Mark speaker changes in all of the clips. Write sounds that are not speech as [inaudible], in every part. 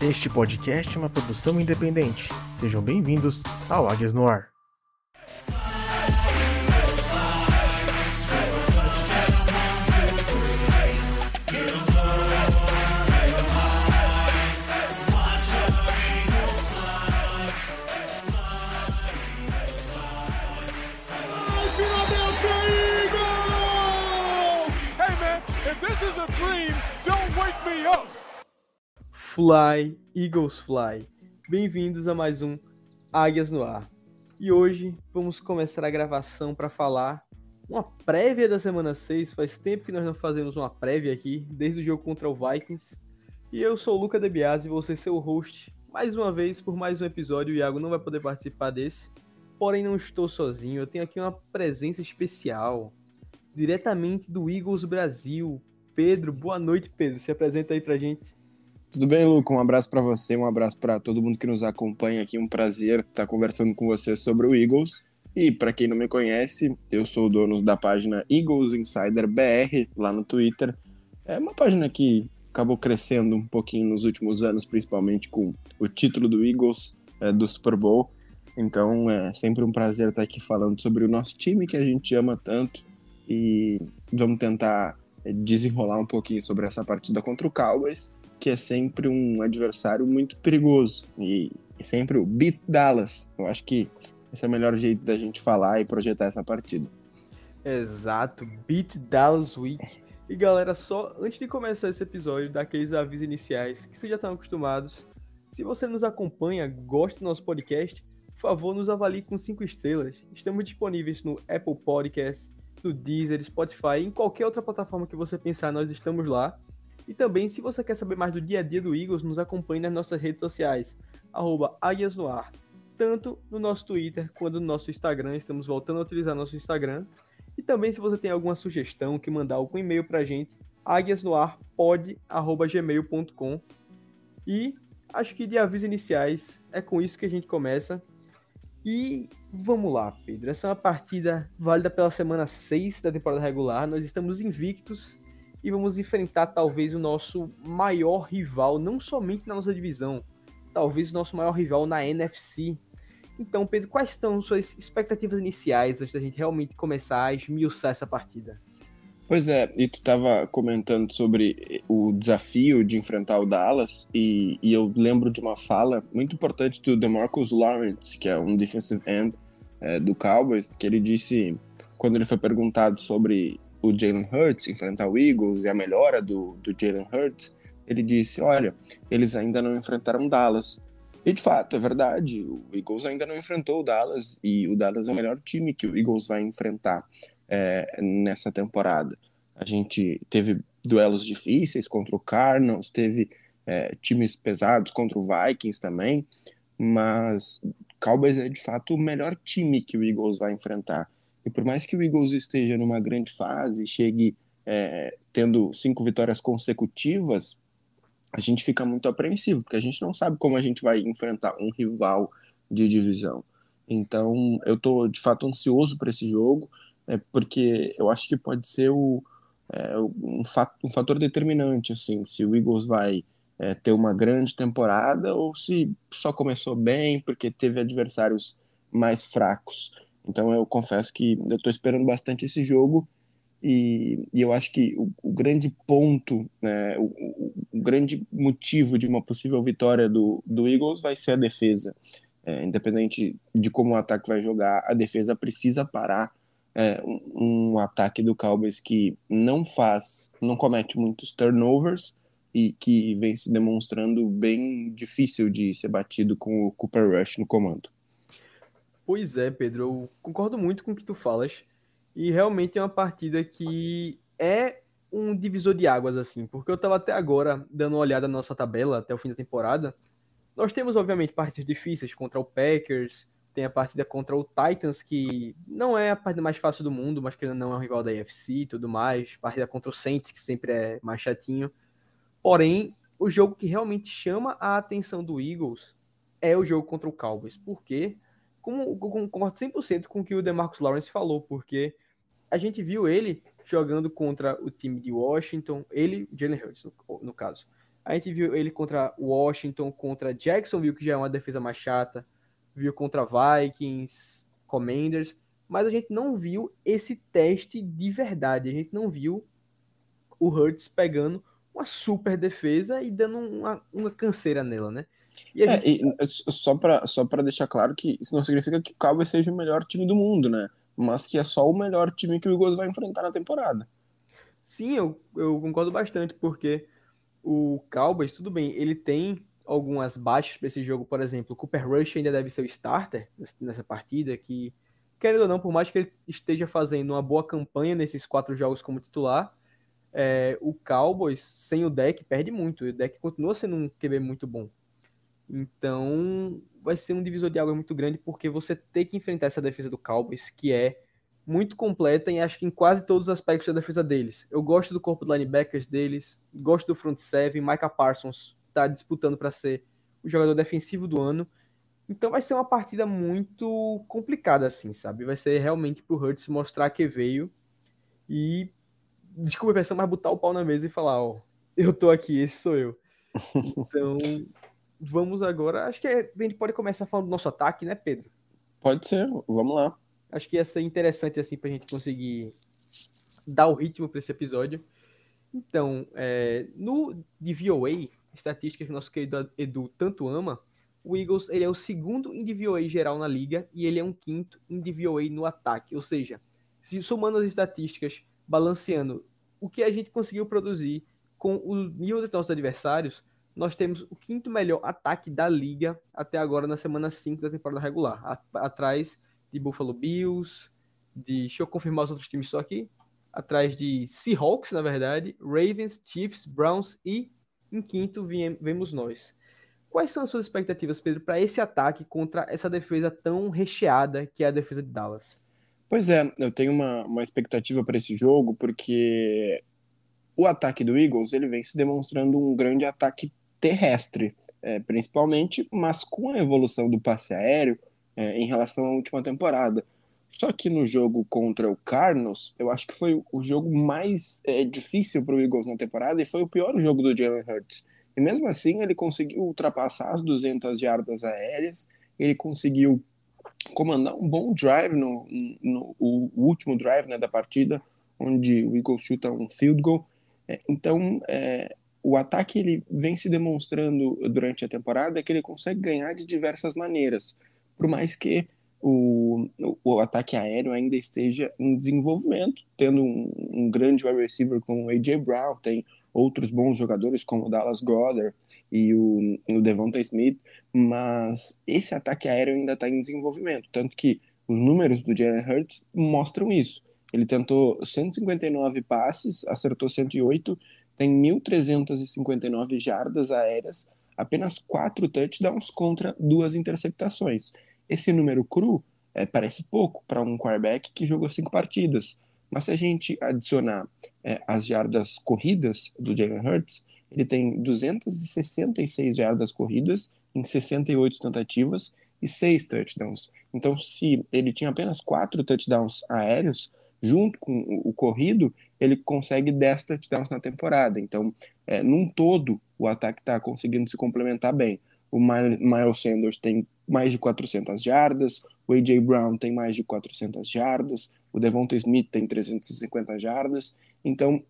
Speaker 1: Este podcast é uma produção independente. Sejam bem-vindos ao Águias no Ar.
Speaker 2: Fly, Eagles Fly. Bem-vindos a mais um Águias no Ar. E hoje vamos começar a gravação para falar uma prévia da semana 6. Faz tempo que nós não fazemos uma prévia aqui, desde o jogo contra o Vikings. E eu sou o Luca DeBiase, vou ser seu host mais uma vez por mais um episódio. O Iago não vai poder participar desse, porém não estou sozinho. Eu tenho aqui uma presença especial, diretamente do Eagles Brasil. Pedro, boa noite, Pedro. Se apresenta aí pra gente.
Speaker 3: Tudo bem, Luca? Um abraço para você, um abraço para todo mundo que nos acompanha aqui. Um prazer estar conversando com você sobre o Eagles. E para quem não me conhece, eu sou o dono da página Eagles Insider BR lá no Twitter. É uma página que acabou crescendo um pouquinho nos últimos anos, principalmente com o título do Eagles é, do Super Bowl. Então é sempre um prazer estar aqui falando sobre o nosso time que a gente ama tanto e vamos tentar é, desenrolar um pouquinho sobre essa partida contra o Cowboys que é sempre um adversário muito perigoso e, sempre o beat Dallas. Eu acho que esse é o melhor jeito da gente falar e projetar essa partida.
Speaker 2: Exato, Beat Dallas Week. E galera, só antes de começar esse episódio, daqueles avisos iniciais que vocês já estão acostumados, se você nos acompanha, gosta do nosso podcast, por favor, nos avalie com 5 estrelas. Estamos disponíveis no Apple Podcast, no Deezer, Spotify, em qualquer outra plataforma que você pensar, nós estamos lá. E também, se você quer saber mais do dia a dia do Eagles, nos acompanhe nas nossas redes sociais, arroba tanto no nosso Twitter quanto no nosso Instagram. Estamos voltando a utilizar nosso Instagram. E também, se você tem alguma sugestão, que mandar algum e-mail pra gente, águiasnoarpod.gmail.com E acho que de avisos iniciais é com isso que a gente começa. E vamos lá, Pedro. Essa é uma partida válida pela semana 6 da temporada regular. Nós estamos invictos e vamos enfrentar talvez o nosso maior rival, não somente na nossa divisão, talvez o nosso maior rival na NFC. Então, Pedro, quais são suas expectativas iniciais antes da gente realmente começar a esmiuçar essa partida?
Speaker 3: Pois é, e tu estava comentando sobre o desafio de enfrentar o Dallas, e, e, eu lembro de uma fala muito importante do DeMarcus Lawrence, que é um defensive end é, do Cowboys, que ele disse, quando ele foi perguntado sobre o Jalen Hurts enfrentar o Eagles e a melhora do, do Jalen Hurts, ele disse: Olha, eles ainda não enfrentaram Dallas. E de fato, é verdade, o Eagles ainda não enfrentou o Dallas e o Dallas é o melhor time que o Eagles vai enfrentar é, nessa temporada. A gente teve duelos difíceis contra o Cardinals, teve é, times pesados contra o Vikings também, mas Cowboys é de fato o melhor time que o Eagles vai enfrentar. E por mais que o Eagles esteja numa grande fase, chegue é, tendo cinco vitórias consecutivas, a gente fica muito apreensivo, porque a gente não sabe como a gente vai enfrentar um rival de divisão. Então, eu estou de fato ansioso para esse jogo, é, porque eu acho que pode ser o, é, um, um fator determinante, assim, se o Eagles vai é, ter uma grande temporada ou se só começou bem porque teve adversários mais fracos. Então eu confesso que eu estou esperando bastante esse jogo e, e eu acho que o, o grande ponto, né, o, o, o, grande motivo de uma possível vitória do, do Eagles vai ser a defesa. É, independente de como o ataque vai jogar, a defesa precisa parar é, um, um ataque do Cowboys que não faz, não comete muitos turnovers e que vem se demonstrando bem difícil de ser batido com o Cooper Rush no comando.
Speaker 2: Pois é, Pedro, eu concordo muito com o que tu falas. E realmente é uma partida que é um divisor de águas, assim, porque eu estava até agora dando uma olhada na nossa tabela até o fim da temporada. Nós temos, obviamente, partidas difíceis contra o Packers, tem a partida contra o Titans, que não é a partida mais fácil do mundo, mas que não é um rival da UFC e tudo mais. Partida contra o Saints, que sempre é mais chatinho. Porém, o jogo que realmente chama a atenção do Eagles é o jogo contra o Cowboys. Por quê? concordo 100% com o que o DeMarcus Lawrence falou, porque a gente viu ele jogando contra o time de Washington, ele, Jalen Hurts, no, no, caso. A gente viu ele contra Washington, contra Jacksonville, que já é uma defesa mais chata, viu contra Vikings, Commanders, mas a gente não viu esse teste de verdade. A gente não viu o Hurts pegando uma super defesa e dando uma, uma canseira nela, né?
Speaker 3: E, é, gente... e só para só deixar claro que isso não significa que o Cowboys seja o melhor time do mundo, né? Mas que é só o melhor time que o Eagles vai enfrentar na temporada.
Speaker 2: Sim, eu, eu concordo bastante, porque o Cowboys, tudo bem, ele tem algumas baixas para esse jogo, por exemplo, o Cooper Rush ainda deve ser o starter nessa partida, que, querendo ou não, por mais que ele esteja fazendo uma boa campanha nesses quatro jogos como titular, é, o Cowboys, sem o deck, perde muito. E o deck continua sendo um QB muito bom. Então, vai ser um divisor de água muito grande, porque você tem que enfrentar essa defesa do Cowboys, que é muito completa e acho que em quase todos os aspectos da defesa deles. Eu gosto do corpo de linebackers deles, gosto do front seven, Micah Parsons está disputando para ser o jogador defensivo do ano. Então vai ser uma partida muito complicada, assim, sabe? Vai ser realmente pro Hurts mostrar que veio e, desculpa a expressão, mas botar o pau na mesa e falar, ó, eu tô aqui, esse sou eu. [laughs] Então, vamos agora, acho que a gente pode começar falando do nosso ataque, né, Pedro?
Speaker 3: Pode ser, vamos lá.
Speaker 2: Acho que ia ser interessante, assim, pra gente conseguir dar o ritmo para esse episódio. Então, é, no DVOA, estatísticas que nosso querido Edu tanto ama, o Eagles ele é o segundo em DVOA geral na liga e ele é um quinto em DVOA no ataque. Ou seja, se somando as estatísticas, balanceando o que a gente conseguiu produzir com o nível dos nossos adversários, nós temos o quinto melhor ataque da liga até agora na semana 5 da temporada regular, atrás de Buffalo Bills, de deixa eu confirmar os outros times só aqui, atrás de Seahawks, na verdade, Ravens, Chiefs, Browns e em quinto, vemos nós. Quais são as suas expectativas, Pedro, para esse ataque contra essa defesa tão recheada que é a defesa de Dallas?
Speaker 3: Pois é, eu tenho uma, uma expectativa para esse jogo, porque o ataque do Eagles ele vem se demonstrando um grande ataque terrestre, é, principalmente, mas com a evolução do passe aéreo é, em relação à última temporada. Só que no jogo contra o Cardinals, eu acho que foi o jogo mais é, difícil para o Eagles na temporada e foi o pior jogo do Jalen Hurts. E mesmo assim, ele conseguiu ultrapassar as 200 jardas aéreas, ele conseguiu comandar um bom drive no, no o último drive né, da partida, onde o Eagles chuta um field goal. É, então, é, o ataque ele vem se demonstrando durante a temporada que ele consegue ganhar de diversas maneiras, por mais que o, o ataque aéreo ainda esteja em desenvolvimento, tendo um, um grande wide receiver como o A.J. Brown, tem outros bons jogadores como o Dallas Goddard e o, o Devonta Smith, mas esse ataque aéreo ainda está em desenvolvimento, tanto que os números do Jalen Hurts mostram isso. Ele tentou 159 passes, acertou 108, tem 1.359 jardas aéreas, apenas quatro touchdowns contra duas interceptações. Esse número cru é, parece pouco para um quarterback que jogou cinco partidas, mas se a gente adicionar é, as jardas corridas do Jalen Hurts, ele tem 266 jardas corridas em 68 tentativas e 6 touchdowns. Então, se ele tinha apenas 4 touchdowns aéreos, junto com o corrido, ele consegue 10 touchdowns na temporada. Então, é, num todo, o ataque está conseguindo se complementar bem. O Miles Sanders tem mais de 400 jardas, o A.J. Brown tem mais de 400 jardas, o Devonta Smith tem 350 jardas. Então,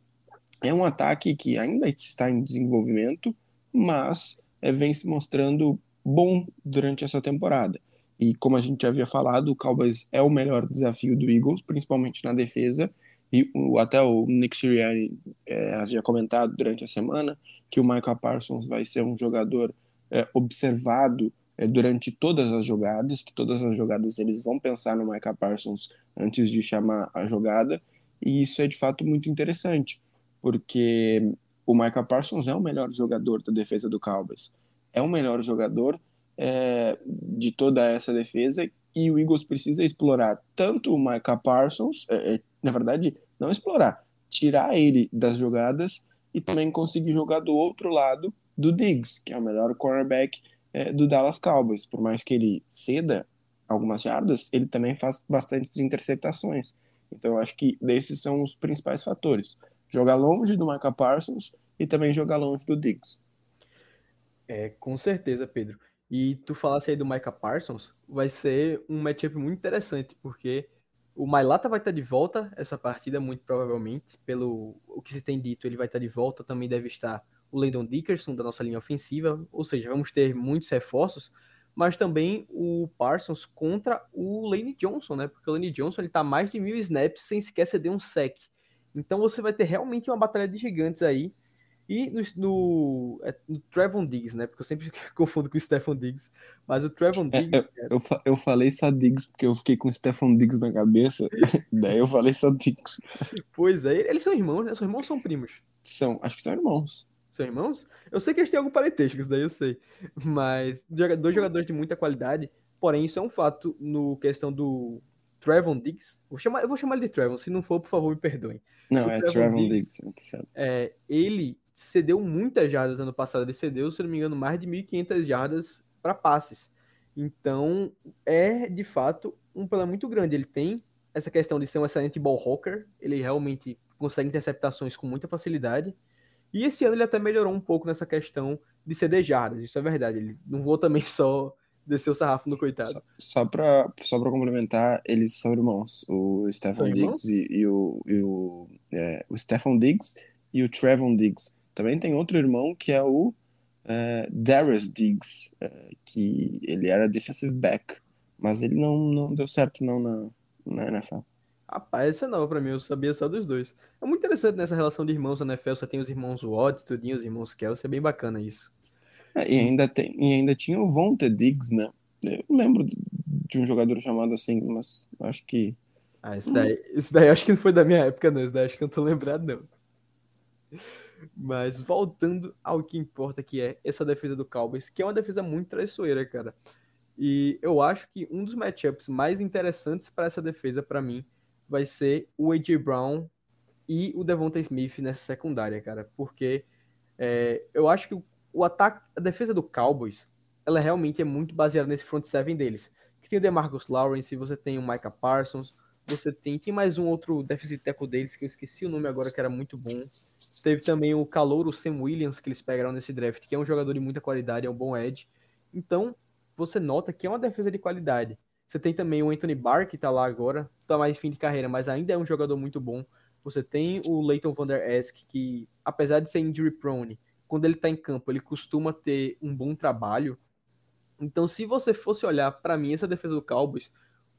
Speaker 3: é um ataque que ainda está em desenvolvimento, mas é, vem se mostrando bom durante essa temporada. E como a gente já havia falado, o Cowboys é o melhor desafio do Eagles, principalmente na defesa. E o, até o Nick Sirianni é, havia comentado durante a semana que o Michael Parsons vai ser um jogador é, observado é, durante todas as jogadas, que todas as jogadas eles vão pensar no Micah Parsons antes de chamar a jogada, e isso é de fato muito interessante, porque o Micah Parsons é o melhor jogador da defesa do Cowboys, é o melhor jogador é, de toda essa defesa, e o Eagles precisa explorar tanto o Micah Parsons, é, é, na verdade, não explorar, tirar ele das jogadas e também conseguir jogar do outro lado do Diggs, que é o melhor cornerback é, do Dallas Cowboys. Por mais que ele ceda algumas jardas, ele também faz bastantes interceptações. Então eu acho que esses são os principais fatores. Jogar longe do Micah Parsons e também jogar longe do Diggs.
Speaker 2: É, com certeza, Pedro. E tu falasse aí do Micah Parsons, vai ser um matchup muito interessante, porque o Mailata vai estar de volta essa partida, muito provavelmente. Pelo o que se tem dito, ele vai estar de volta. Também deve estar o Landon Dickerson, da nossa linha ofensiva. Ou seja, vamos ter muitos reforços. Mas também o Parsons contra o Lane Johnson, né? Porque o Lane Johnson ele tá mais de mil snaps sem sequer ceder um sec. Então você vai ter realmente uma batalha de gigantes aí. E no, no, é, no Trevon Diggs, né? Porque eu sempre [laughs] confundo com o Stephon Diggs. Mas o Trevon
Speaker 3: É,
Speaker 2: Diggs.
Speaker 3: eu, eu, fa- eu falei só Diggs porque eu fiquei com o Stefan Diggs na cabeça. [laughs] Daí eu falei só Diggs.
Speaker 2: Pois é, eles são irmãos, né? São irmãos ou são primos?
Speaker 3: São, acho que são irmãos.
Speaker 2: São irmãos? Eu sei que eles têm algum parentesco, isso daí eu sei. Mas dois jogadores de muita qualidade. Porém, isso é um fato no questão do Trevon Diggs. Vou chamar, eu vou chamar ele de Trevon. Se não for, por favor, me perdoem.
Speaker 3: Não,
Speaker 2: O
Speaker 3: é
Speaker 2: Trevon Diggs.
Speaker 3: Diggs. tá certo.
Speaker 2: É, ele cedeu muitas jardas ano passado. Ele cedeu, se não me engano, mais de 1.500 jardas para passes. Então, é de fato um problema muito grande. Ele tem essa questão de ser um excelente ball hawker. Ele realmente consegue interceptações com muita facilidade. E esse ano ele até melhorou um pouco nessa questão de ceder jardas. Isso é verdade. Ele não vou também [laughs] só descer o sarrafo no coitado.
Speaker 3: Só, só, pra, só pra complementar, eles são irmãos. O Stefan? Diggs e, e o, e o, é, o Stefan Diggs e o Trevon Diggs. Também tem outro irmão que é o é, Darius Diggs, é, que ele era defensive back, mas ele não, não deu certo não na, na NFL.
Speaker 2: Rapaz, essa é nova pra mim, eu sabia só dos dois. É muito interessante nessa relação de irmãos na NFL, você tem os irmãos Watt, tudinho, os irmãos Kelsey, é bem bacana isso.
Speaker 3: É, e, ainda tem, e ainda tinha o Vontae Diggs, né? Eu lembro de, de um jogador chamado assim, mas acho que
Speaker 2: Ah, isso daí, isso daí acho que não foi da minha época, não. Isso daí acho que eu não tô lembrado, não. Mas voltando ao que importa, que é essa defesa do Cowboys, que é uma defesa muito traiçoeira, cara. E eu acho que um dos matchups mais interessantes para essa defesa, para mim, vai ser o A.J. Brown e o Devonta Smith nessa secundária, cara. Porque é, eu acho que o, ataque, a defesa do Cowboys, ela realmente é muito baseada nesse front seven deles. Que tem o DeMarcus Lawrence, você tem o Micah Parsons, você tem, tem mais um outro defensive tackle deles, que eu esqueci o nome agora, que era muito bom. Teve também o calouro Sam Williams, que eles pegaram nesse draft, que é um jogador de muita qualidade, é um bom edge. Então, você nota que é uma defesa de qualidade. Você tem também o Anthony Barr, que tá lá agora, tá mais fim de carreira, mas ainda é um jogador muito bom. Você tem o Leighton Van Der Esk, que apesar de ser injury prone, quando ele tá em campo, ele costuma ter um bom trabalho. Então, se você fosse olhar para mim essa defesa do Cowboys,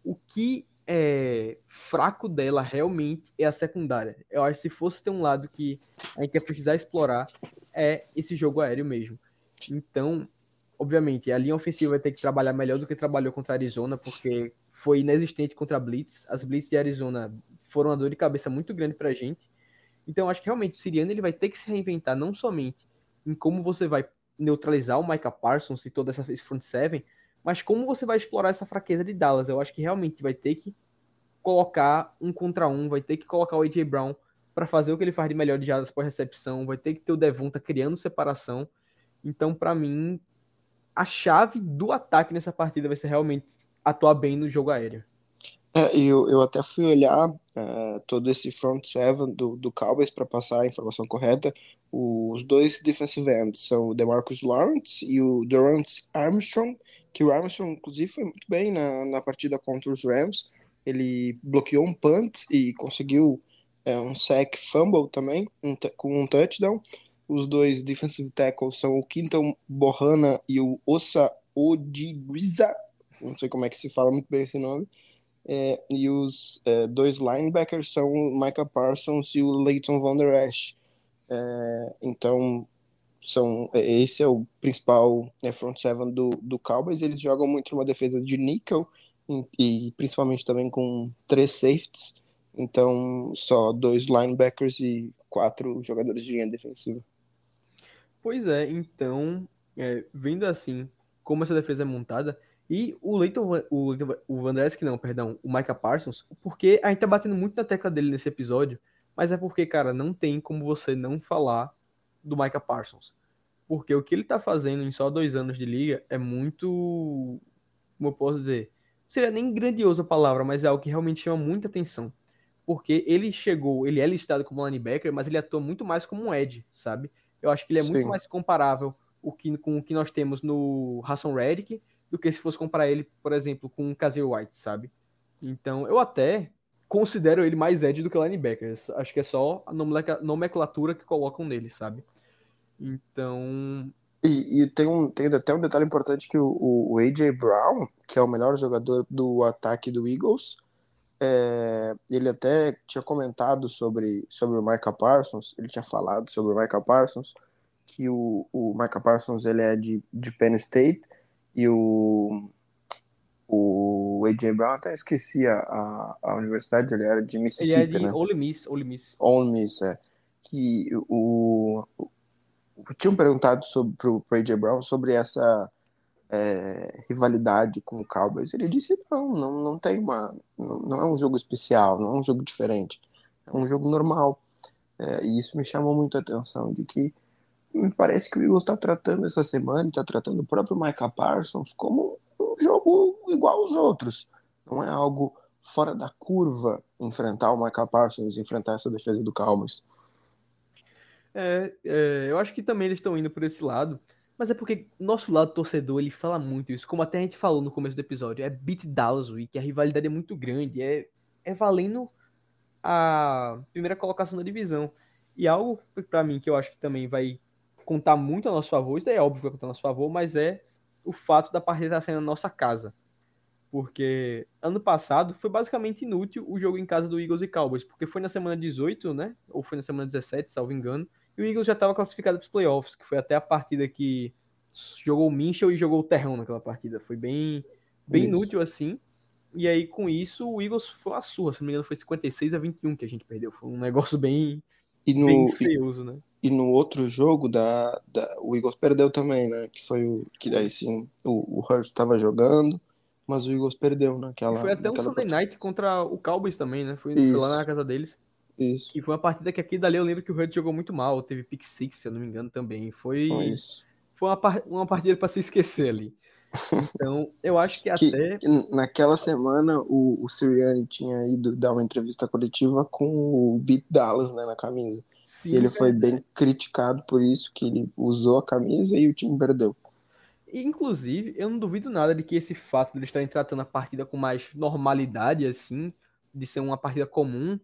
Speaker 2: o que é fraco dela realmente é a secundária. Eu acho que se fosse ter um lado que a gente ia precisar explorar, é esse jogo aéreo mesmo. Então, obviamente, a linha ofensiva vai ter que trabalhar melhor do que trabalhou contra a Arizona, porque foi inexistente contra a Blitz. As Blitz de Arizona foram uma dor de cabeça muito grande pra gente. Então, acho que realmente o Siriano ele vai ter que se reinventar não somente em como você vai neutralizar o Micah Parsons e toda essa front seven, mas como você vai explorar essa fraqueza de Dallas. Eu acho que realmente vai ter que colocar um contra um, vai ter que colocar o AJ Brown para fazer o que ele faz de melhor de jadas por recepção, vai ter que ter o Devonta criando separação. Então, para mim, a chave do ataque nessa partida vai ser realmente atuar bem no jogo aéreo.
Speaker 3: É, eu, eu até fui olhar é, todo esse front seven do, do Cowboys para passar a informação correta. Os dois defensive ends são o DeMarcus Lawrence e o Durant Armstrong, que o Armstrong, inclusive, foi muito bem na, na partida contra os Rams. Ele bloqueou um punt e conseguiu é, um sack fumble também, um com um touchdown. Os dois defensive tackles são o Quinton Bohana e o Osa Odigriza. Não sei como é que se fala muito bem esse nome. É, e os é, dois linebackers são o Micah Parsons e o Leighton Van Der Esch. É, então, são, esse é o principal é, front seven do, do Cowboys. Eles jogam muito uma defesa de nickel e, e principalmente também com três safeties. Então, só dois linebackers e quatro jogadores de linha defensiva.
Speaker 2: Pois é, então, é, vendo assim como essa defesa é montada, e o Leighton, o, o Van Der Esch, não, perdão, o Micah Parsons, porque a gente tá batendo muito na tecla dele nesse episódio, mas é porque, cara, não tem como você não falar do Micah Parsons. Porque o que ele tá fazendo em só dois anos de liga é muito. Como eu posso dizer? Não seria nem grandiosa a palavra, mas é algo que realmente chama muita atenção. Porque ele chegou, ele é listado como linebacker, mas ele atua muito mais como um edge, sabe? Eu acho que ele é
Speaker 3: Sim.
Speaker 2: muito mais comparável o que, com o que nós temos no Hassan Reddick do que se fosse comparar ele, por exemplo, com o Kazir White, sabe? Então, eu até considero ele mais edge do que linebacker. Acho que é só a nomenclatura que colocam nele, sabe? Então.
Speaker 3: E, e tem, um, tem até um detalhe importante que o, o A.J. Brown, que é o melhor jogador do ataque do Eagles, é, ele até tinha comentado sobre, sobre o Micah Parsons, ele tinha falado sobre o Micah Parsons, que o, o Parsons ele é de, de Penn State e o, o A.J. Brown, até esqueci a, a, a, universidade, ele era de Mississippi, ele é de né?
Speaker 2: Ole Miss, Ole Miss.
Speaker 3: Ole Miss, é. Que o, o, tinham perguntado sobre, pro, pro A.J. Brown sobre essa é, rivalidade com o Cowboys. Ele disse, não, não, não tem uma... Não, não, é um jogo especial, não é um jogo diferente. É um jogo normal. É, e isso me chamou muito a atenção, de que me parece que o Eagles está tratando essa semana, está tratando o próprio Micah Parsons como um jogo igual aos outros. Não é algo fora da curva enfrentar o Micah Parsons, enfrentar essa defesa do Cowboys.
Speaker 2: É, é, eu acho que também eles estão indo por esse lado, mas é porque nosso lado torcedor ele fala muito isso, como até a gente falou no começo do episódio, é beat Dallas Week, a rivalidade é muito grande, é, é valendo a primeira colocação da divisão. E algo para mim que eu acho que também vai contar muito a nosso favor, isso é óbvio que vai contar a nosso favor, mas é o fato da partida estar sendo na nossa casa. Porque ano passado foi basicamente inútil o jogo em casa do Eagles e Cowboys, porque foi na semana 18, né? Ou foi na semana 17, salvo engano, e o Eagles já estava classificado para os playoffs, que foi até a partida que jogou o Minchel e jogou o Terrão naquela partida. Foi bem, bem inútil assim. E aí, com isso, o Eagles foi a surra. Se não me engano, foi 56 a 21 que a gente perdeu. Foi um negócio bem,
Speaker 3: e no,
Speaker 2: bem feioso, né?
Speaker 3: E no outro jogo, da, da, o Eagles perdeu também, né? Que foi o. Que daí sim, o, o Hurst estava jogando, mas o Eagles perdeu naquela.
Speaker 2: E foi até um Sunday partida. Night contra o Cowboys também, né? Foi, foi, lá na casa deles.
Speaker 3: Isso.
Speaker 2: E foi uma partida que aqui dali eu lembro que o Hurst jogou muito mal. Teve pick six, se eu não me engano, também. Foi. Foi, foi uma, uma partida para se esquecer ali. Então, eu acho que, [laughs] que até.
Speaker 3: naquela semana, o, o Sirianni tinha ido dar uma entrevista coletiva com o Beat Dallas né, na camisa. Sim, ele foi bem criticado por isso, que ele usou a camisa e o time perdeu.
Speaker 2: Inclusive, eu não duvido nada de que esse fato de eles estarem tratando a partida com mais normalidade, assim, de ser uma partida comum,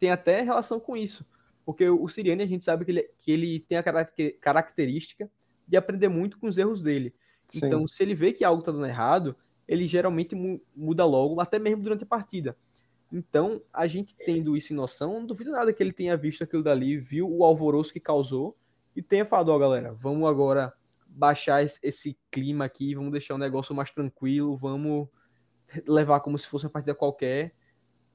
Speaker 2: tem até relação com isso. Porque o Siriane, a gente sabe que ele, que ele tem a característica de aprender muito com os erros dele. Sim. Então, se ele vê que algo está dando errado, ele geralmente muda logo, até mesmo durante a partida. Então, a gente tendo isso em noção, não duvido nada que ele tenha visto aquilo dali, viu o alvoroço que causou e tenha falado, ó, oh, galera, vamos agora baixar esse clima aqui, vamos deixar o negócio mais tranquilo, vamos levar como se fosse uma partida qualquer.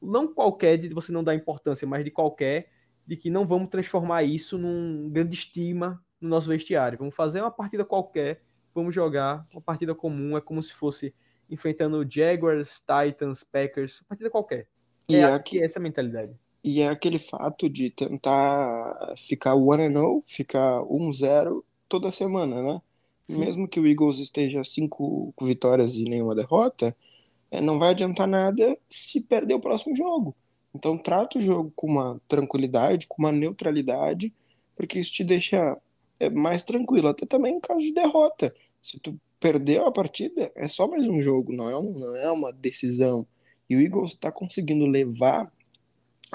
Speaker 2: Não qualquer de você não dar importância, mas de qualquer, de que não vamos transformar isso num grande estima no nosso vestiário. Vamos fazer uma partida qualquer, vamos jogar uma partida comum, é como se fosse enfrentando Jaguars, Titans, Packers, partida qualquer. E é, é aqui, essa mentalidade.
Speaker 3: E é aquele fato de tentar ficar one and oh, ficar 1-0 toda semana, né? Sim. Mesmo que o Eagles esteja cinco vitórias e nenhuma derrota, é, não vai adiantar nada se perder o próximo jogo. Então trata o jogo com uma tranquilidade, com uma neutralidade, porque isso te deixa é, mais tranquilo, até também em caso de derrota. Se tu perdeu a partida, é só mais um jogo, não é, um, não é uma decisão. E o Eagles está conseguindo levar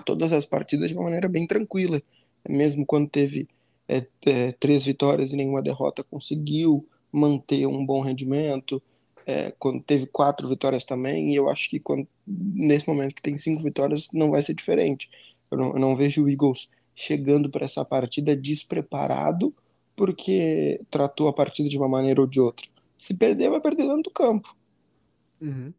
Speaker 3: todas as partidas de uma maneira bem tranquila. Mesmo quando teve é, é, três vitórias e nenhuma derrota, conseguiu manter um bom rendimento. É, quando teve quatro vitórias também, e eu acho que quando, nesse momento que tem cinco vitórias, não vai ser diferente. Eu não, eu não vejo o Eagles chegando para essa partida despreparado porque tratou a partida de uma maneira ou de outra. Se perder, vai perder dentro do campo.
Speaker 2: Uhum.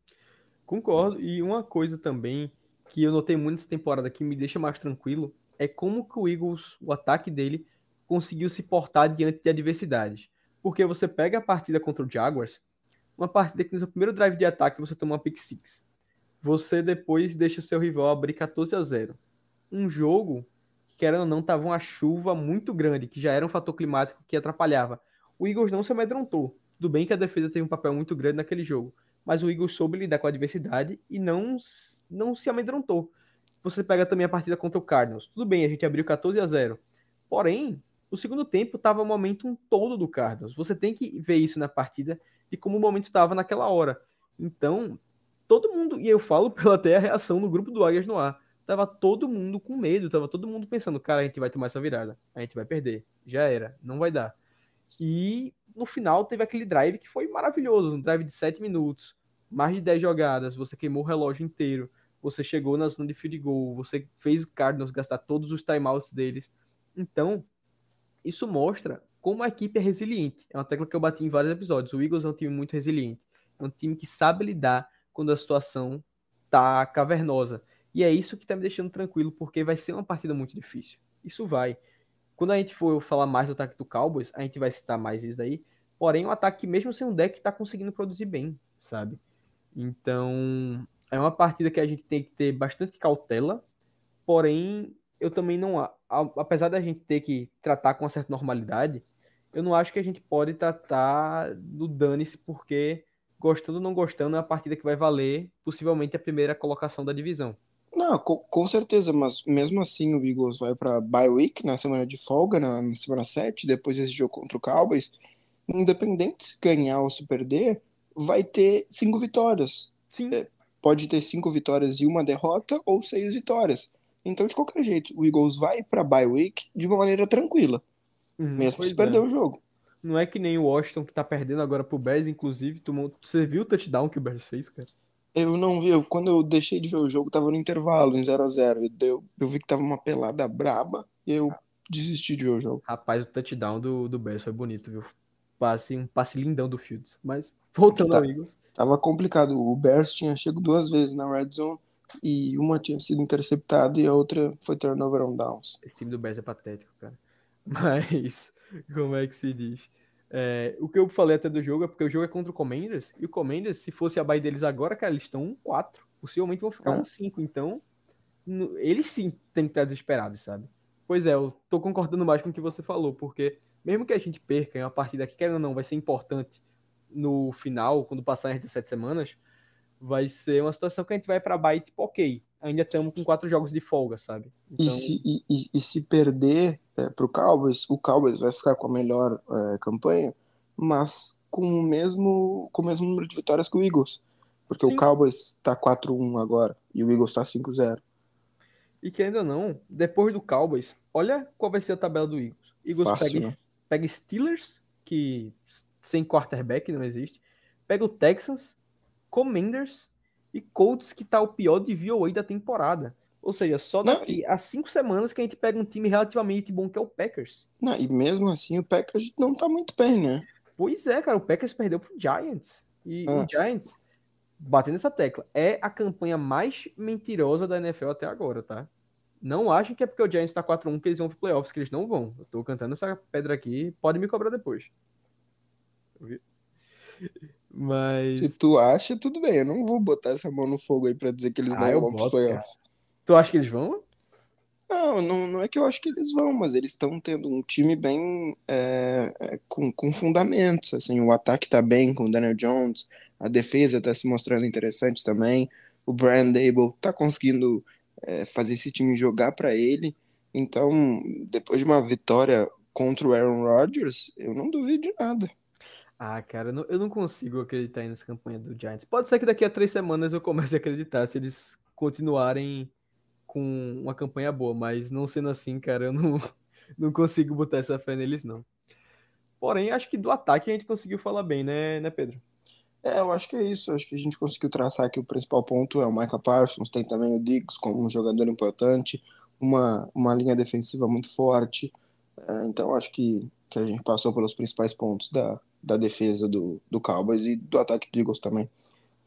Speaker 2: Concordo. E uma coisa também que eu notei muito nessa temporada que me deixa mais tranquilo é como que o Eagles, o ataque dele, conseguiu se portar diante de adversidades. Porque você pega a partida contra o Jaguars, uma partida que no seu primeiro drive de ataque você toma uma pick six. Você depois deixa o seu rival abrir 14 a 0. Um jogo que, querendo ou não, tava uma chuva muito grande, que já era um fator climático que atrapalhava. O Eagles não se amedrontou. Tudo bem que a defesa teve um papel muito grande naquele jogo, mas o Eagles soube lidar com a adversidade e não, não se amedrontou. Você pega também a partida contra o Cardinals. Tudo bem, a gente abriu 14 a 0. Porém, O segundo tempo estava o momento todo do Cardinals. Você tem que ver isso na partida e como o momento estava naquela hora. Então, todo mundo, e eu falo [laughs] pela até a reação no grupo do Águias no ar, tava todo mundo com medo, tava todo mundo pensando, cara, a gente vai tomar essa virada, a gente vai perder, já era, não vai dar. E no final teve aquele drive que foi maravilhoso, um drive de 7 minutos, mais de 10 jogadas, você queimou o relógio inteiro, você chegou na zona de field goal, você fez o Cardinals gastar todos os timeouts deles. Então, isso mostra como a equipe é resiliente. É uma tecla que eu bati em vários episódios. O Eagles é um time muito resiliente. É um time que sabe lidar quando a situação tá cavernosa. E é isso que tá me deixando tranquilo, porque vai ser uma partida muito difícil. Isso vai. Quando a gente for falar mais do ataque do Cowboys, a gente vai citar mais isso daí. Porém, um ataque que mesmo sem um deck tá conseguindo produzir bem, sabe? Então, é uma partida que a gente tem que ter bastante cautela. Porém, eu também não. Apesar da gente ter que tratar com uma certa normalidade, eu não acho que a gente pode tratar do dane-se, porque gostando ou não gostando, é a partida que vai valer possivelmente a primeira colocação da divisão.
Speaker 3: Não, com, com certeza, mas mesmo assim o Eagles vai para bye week na semana de folga, na, na, semana 7, depois desse jogo contra o Cowboys. Independente se ganhar ou se perder, vai ter cinco vitórias.
Speaker 2: Sim.
Speaker 3: É, pode ter cinco vitórias e uma derrota ou seis vitórias. Então, de qualquer jeito, o Eagles vai para bye week de uma maneira tranquila, uhum, mesmo se perder é. o jogo.
Speaker 2: Não é que nem o Washington que tá perdendo agora pro Bears, inclusive. Tomou... Você viu o touchdown que o Bears fez, cara?
Speaker 3: Eu não vi, eu, quando eu deixei de ver o jogo, tava no intervalo, em 0 a 0 eu, eu vi que tava uma pelada braba e eu desisti de ver o jogo.
Speaker 2: Rapaz, o touchdown do, do Bears foi bonito, viu? Passe, um passe lindão do Fields. Mas, voltando tá, ao Eagles.
Speaker 3: Tava complicado. O Bears tinha chego duas vezes na red zone e uma tinha sido interceptada e a outra foi turnover on downs.
Speaker 2: Esse time do Bears é patético, cara. [laughs] Mas, como é que se diz? É, o que eu falei até do jogo é porque o jogo é contra o Commanders, e o Commanders, se fosse a bye deles agora, cara, eles estão 1-4. Possivelmente vão ficar 1-5. É. Então, no, eles sim têm que estar desesperados, sabe? Pois é, eu tô concordando mais com o que você falou, porque mesmo que a gente perca em uma partida que, querendo ou não, vai ser importante no final, quando passar as 17 semanas, vai ser uma situação que a gente vai para bye tipo, ok, ainda estamos com quatro jogos de folga, sabe?
Speaker 3: Então... E, se, e, e, se perder é, para o Cowboys, o Cowboys vai ficar com a melhor é, campanha, mas com o mesmo com o mesmo número de vitórias que o Eagles, porque Sim. o Cowboys está 4-1 agora e o Eagles está 5-0.
Speaker 2: E que ainda não, depois do Cowboys, olha qual vai ser a tabela do Eagles. Eagles Fácil, pega, né? pega Steelers, que sem quarterback não existe, pega o Texans, Commanders, e Colts que tá o pior de VOA da temporada. Ou seja, só daqui não, a cinco semanas que a gente pega um time relativamente bom que é o Packers.
Speaker 3: Não, e mesmo assim o Packers não tá muito bem, né?
Speaker 2: Pois é, cara, o Packers perdeu pro Giants. E ah. o Giants, batendo essa tecla, é a campanha mais mentirosa da NFL até agora, tá? Não achem que é porque o Giants tá 4-1 que eles vão pro playoffs, que eles não vão. Eu tô cantando essa pedra aqui, pode me cobrar depois. Mas.
Speaker 3: Se tu acha, tudo bem. Eu não vou botar essa mão no fogo aí pra dizer que eles ah, não vão pros playoffs.
Speaker 2: Tu acha que eles vão?
Speaker 3: Não, não, não é que eu acho que eles vão, mas eles estão tendo um time bem é, é, com, com fundamentos. Assim, o ataque tá bem com o Daniel Jones, a defesa tá se mostrando interessante também. O Brian Dable tá conseguindo é, fazer esse time jogar para ele. Então, depois de uma vitória contra o Aaron Rodgers, eu não duvido de nada.
Speaker 2: Ah, cara, eu não, consigo acreditar nessa campanha do Giants. Pode ser que daqui a três semanas eu comece a acreditar se eles continuarem com uma campanha boa, mas não sendo assim, cara, eu não, [laughs] não consigo botar essa fé neles, não. Porém, acho que do ataque a gente conseguiu falar bem, né, né Pedro?
Speaker 3: É, eu acho que é isso. Acho que a gente conseguiu traçar aqui o principal ponto é o Micah Parsons, tem também o Diggs como um jogador importante, uma, uma linha defensiva muito forte. É, então, acho que, que a gente passou pelos principais pontos da, da defesa do, do Cowboys e do ataque do Eagles também.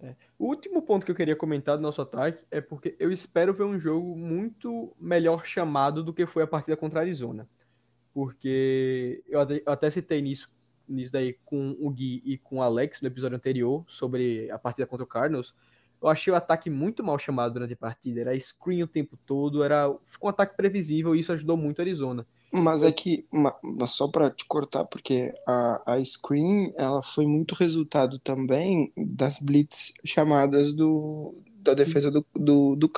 Speaker 2: É. O último ponto que eu queria comentar do nosso ataque é porque eu espero ver um jogo muito melhor chamado do que foi a partida contra a Arizona. Porque eu até, eu até citei nisso, nisso daí com o Gui e com o Alex no episódio anterior sobre a partida contra o Cardinals. Eu achei o ataque muito mal chamado durante a partida. Era screen o tempo todo, era ficou um ataque previsível e isso ajudou muito a Arizona.
Speaker 3: Mas é que, mas só para te cortar, porque a, a Screen ela foi muito resultado também das blitz chamadas do, da defesa do, do, do.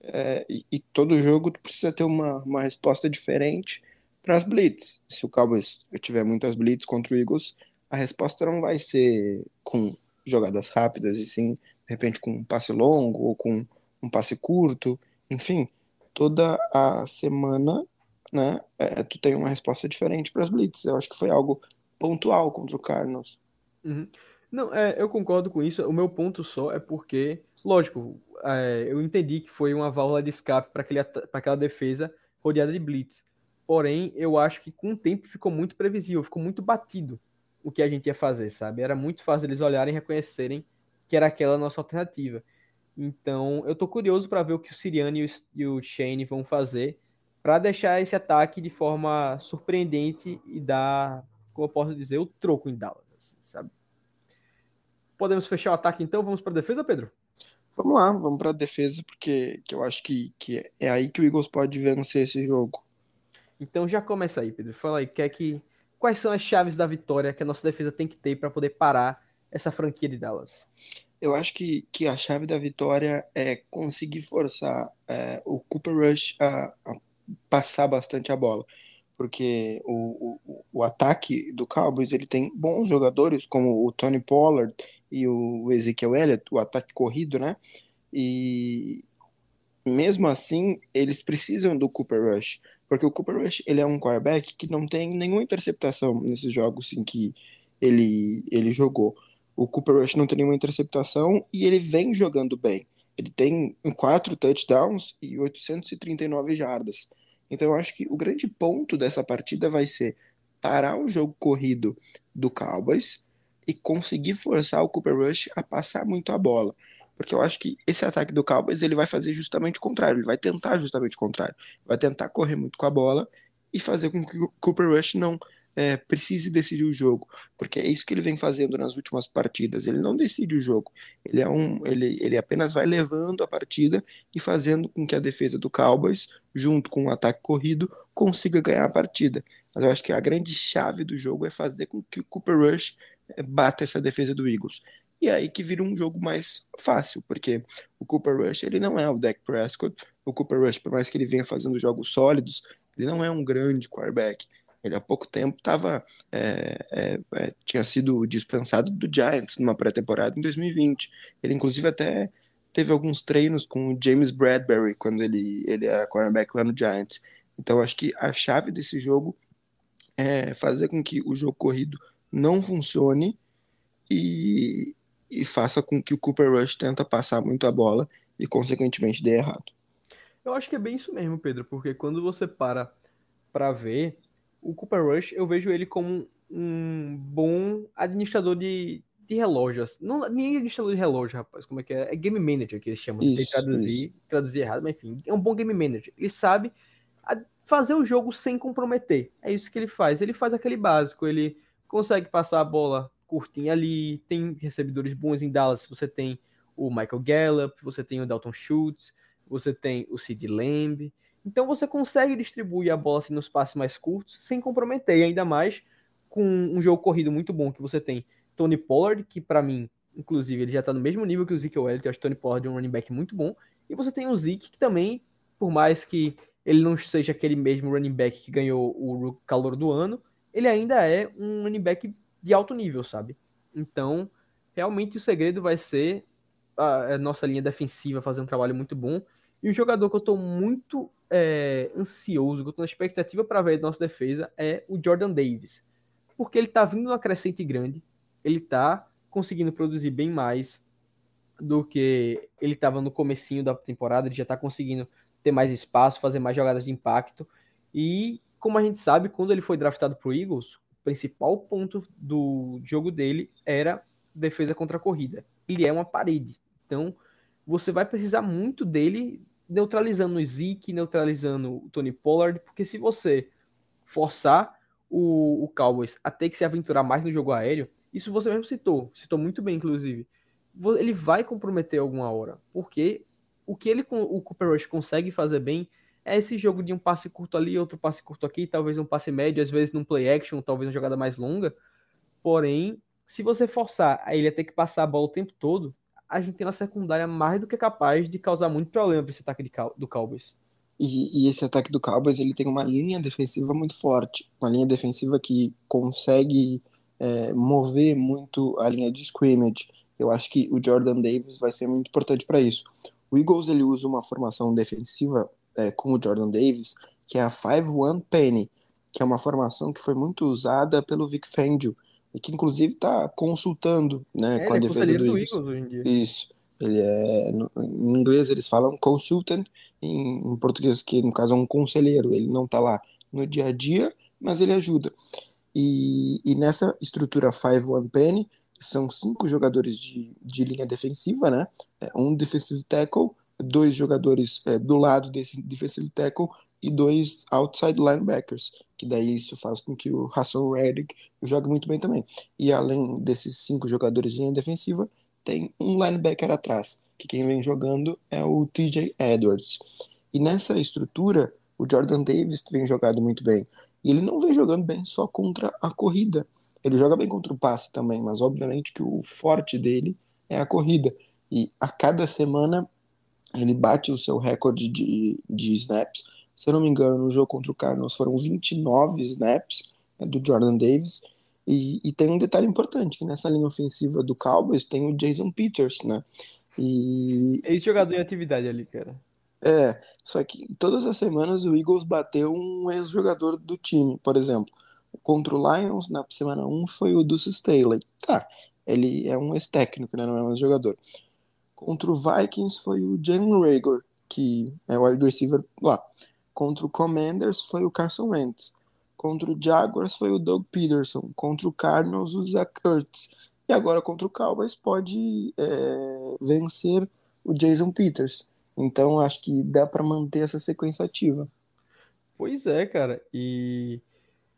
Speaker 3: É, e, e, todo jogo tu precisa ter uma, uma resposta diferente para as blitz. Se o Cowboys tiver muitas blitz contra o Eagles, a resposta não vai ser com jogadas rápidas, e sim, de repente, com um passe longo ou com um passe curto. Enfim, toda a semana, né, é, tu tem uma resposta diferente para as blitz. Eu acho que foi algo pontual contra o Cardinals.
Speaker 2: Uhum. Não, é, eu concordo com isso. O meu ponto só é porque, lógico, é, eu entendi que foi uma válvula de escape para aquela defesa rodeada de blitz. Porém, eu acho que com o tempo ficou muito previsível, ficou muito batido o que a gente ia fazer, sabe? Era muito fácil eles olharem e reconhecerem que era aquela nossa alternativa. Então, eu tô curioso para ver o que o Siriane e o Shane vão fazer para deixar esse ataque de forma surpreendente e dar, como eu posso dizer, o troco em Dallas, sabe? Podemos fechar o ataque então? Vamos para a defesa, Pedro?
Speaker 3: Vamos lá, vamos para a defesa, porque que eu acho que, que é aí que o Eagles pode vencer esse jogo.
Speaker 2: Então já começa aí, Pedro. Fala aí, quer que quais são as chaves da vitória que a nossa defesa tem que ter para poder parar essa franquia de Dallas?
Speaker 3: Eu acho que, que a chave da vitória é conseguir forçar é, o Cooper Rush a, a, passar bastante a bola. Porque o, o, o, ataque do Cowboys ele tem bons jogadores, como o Tony Pollard e o Ezekiel Elliott, o ataque corrido, né? E mesmo assim, eles precisam do Cooper Rush. Porque o Cooper Rush, ele é um quarterback que não tem nenhuma interceptação nesses jogos em que ele, ele jogou. O Cooper Rush não tem nenhuma interceptação e ele vem jogando bem. Ele tem quatro touchdowns e 839 jardas. Então eu acho que o grande ponto dessa partida vai ser parar o jogo corrido do Cowboys e conseguir forçar o Cooper Rush a passar muito a bola. Porque eu acho que esse ataque do Cowboys ele vai fazer justamente o contrário, ele vai tentar justamente o contrário. Vai tentar correr muito com a bola e fazer com que o Cooper Rush não é, precise decidir o jogo, porque é isso que ele vem fazendo nas últimas partidas. Ele não decide o jogo, ele é um, ele, ele apenas vai levando a partida e fazendo com que a defesa do Cowboys, junto com o ataque corrido, consiga ganhar a partida. Mas eu acho que a grande chave do jogo é fazer com que o Cooper Rush é, bata essa defesa do Eagles. E aí que vira um jogo mais fácil, porque o Cooper Rush ele não é o Dak Prescott. O Cooper Rush, por mais que ele venha fazendo jogos sólidos, ele não é um grande quarterback. Ele há pouco tempo tava, é, é, é, tinha sido dispensado do Giants numa pré-temporada em 2020. Ele inclusive até teve alguns treinos com o James Bradbury quando ele, ele era quarterback lá no Giants. Então acho que a chave desse jogo é fazer com que o jogo corrido não funcione e, e faça com que o Cooper Rush tenta passar muito a bola e, consequentemente, dê errado.
Speaker 2: Eu acho que é bem isso mesmo, Pedro, porque quando você para para ver, o Cooper Rush, eu vejo ele como um bom administrador de, de relógios. Não, nem administrador de relógio, rapaz, como é que é? É game manager que eles chamam. Isso, Tem que traduzir, isso. traduzir errado, mas enfim, é um bom game manager. Ele sabe fazer o jogo sem comprometer. É isso que ele faz. Ele faz aquele básico, ele consegue passar a bola curtinho ali, tem recebedores bons em Dallas, você tem o Michael Gallup, você tem o Dalton Schultz, você tem o Sid Lamb, então você consegue distribuir a bola assim, nos passes mais curtos sem comprometer, ainda mais com um jogo corrido muito bom que você tem Tony Pollard, que para mim, inclusive, ele já tá no mesmo nível que o Zeke Elliott, eu acho Tony Pollard é um running back muito bom, e você tem o Zeke que também, por mais que ele não seja aquele mesmo running back que ganhou o calor do ano, ele ainda é um running back de alto nível, sabe? Então, realmente o segredo vai ser a, a nossa linha defensiva fazer um trabalho muito bom. E o jogador que eu estou muito é, ansioso, que eu tô na expectativa para ver da nossa defesa é o Jordan Davis. Porque ele está vindo numa crescente grande, ele está conseguindo produzir bem mais do que ele estava no comecinho da temporada, ele já está conseguindo ter mais espaço, fazer mais jogadas de impacto. E como a gente sabe, quando ele foi draftado para o Eagles, principal ponto do jogo dele era defesa contra a corrida. Ele é uma parede. Então, você vai precisar muito dele neutralizando o Zeke, neutralizando o Tony Pollard, porque se você forçar o, o Cowboys a ter que se aventurar mais no jogo aéreo, isso você mesmo citou, citou muito bem, inclusive, ele vai comprometer alguma hora, porque o que ele, o Cooper Rush consegue fazer bem é esse jogo de um passe curto ali, outro passe curto aqui, talvez um passe médio, às vezes num play action, talvez uma jogada mais longa. Porém, se você forçar a ele a ter que passar a bola o tempo todo, a gente tem uma secundária mais do que capaz de causar muito problema para esse ataque de, do Cowboys.
Speaker 3: E, e esse ataque do Cowboys ele tem uma linha defensiva muito forte, uma linha defensiva que consegue é, mover muito a linha de scrimmage. Eu acho que o Jordan Davis vai ser muito importante para isso. O Eagles ele usa uma formação defensiva é, com o Jordan Davis, que é a 5-1 Penny, que é uma formação que foi muito usada pelo Vic Fangio e que inclusive está consultando né,
Speaker 2: É,
Speaker 3: com a
Speaker 2: ele é
Speaker 3: defesa do
Speaker 2: conselheiro
Speaker 3: Eagles.
Speaker 2: do Eagles hoje em dia.
Speaker 3: Isso. Ele é. no- em inglês eles falam consultant, em, em português, que no caso é um conselheiro. Ele não está lá no dia a dia, mas ele ajuda. E, e nessa estrutura 5-1 Penny, são cinco jogadores de, de linha defensiva, né? É, Um defensive tackle, dois jogadores é, do lado desse defensive tackle e dois outside linebackers, que daí isso faz com que o Hassan Reddick jogue muito bem também. E além desses cinco jogadores de linha defensiva, tem um linebacker atrás, que quem vem jogando é o TJ Edwards. E nessa estrutura, o Jordan Davis vem jogado muito bem. E ele não vem jogando bem só contra a corrida. Ele joga bem contra o passe também, mas obviamente que o forte dele é a corrida. E a cada semana ele bate o seu recorde de, de snaps. Se eu não me engano, no jogo contra o Cardinals foram 29 snaps né, do Jordan Davis. E, e tem um detalhe importante, que nessa linha ofensiva do Cowboys tem o Jason Peters, né? E
Speaker 2: Esse jogador em atividade ali, cara.
Speaker 3: é, só que todas as semanas o Eagles bateu um ex-jogador do time, por exemplo. Contra o Lions, na semana 1, foi o Deuce Staley. Tá, ele é um ex-técnico, né, não é um ex-jogador. Contra o Vikings foi o Jalen Rager, que é o wide receiver lá. Contra o Commanders foi o Carson Wentz. Contra o Jaguars foi o Doug Peterson. Contra o Cardinals, o Zach Ertz. E agora contra o Cowboys pode é, vencer o Jason Peters. Então acho que dá para manter essa sequência ativa.
Speaker 2: Pois é, cara. E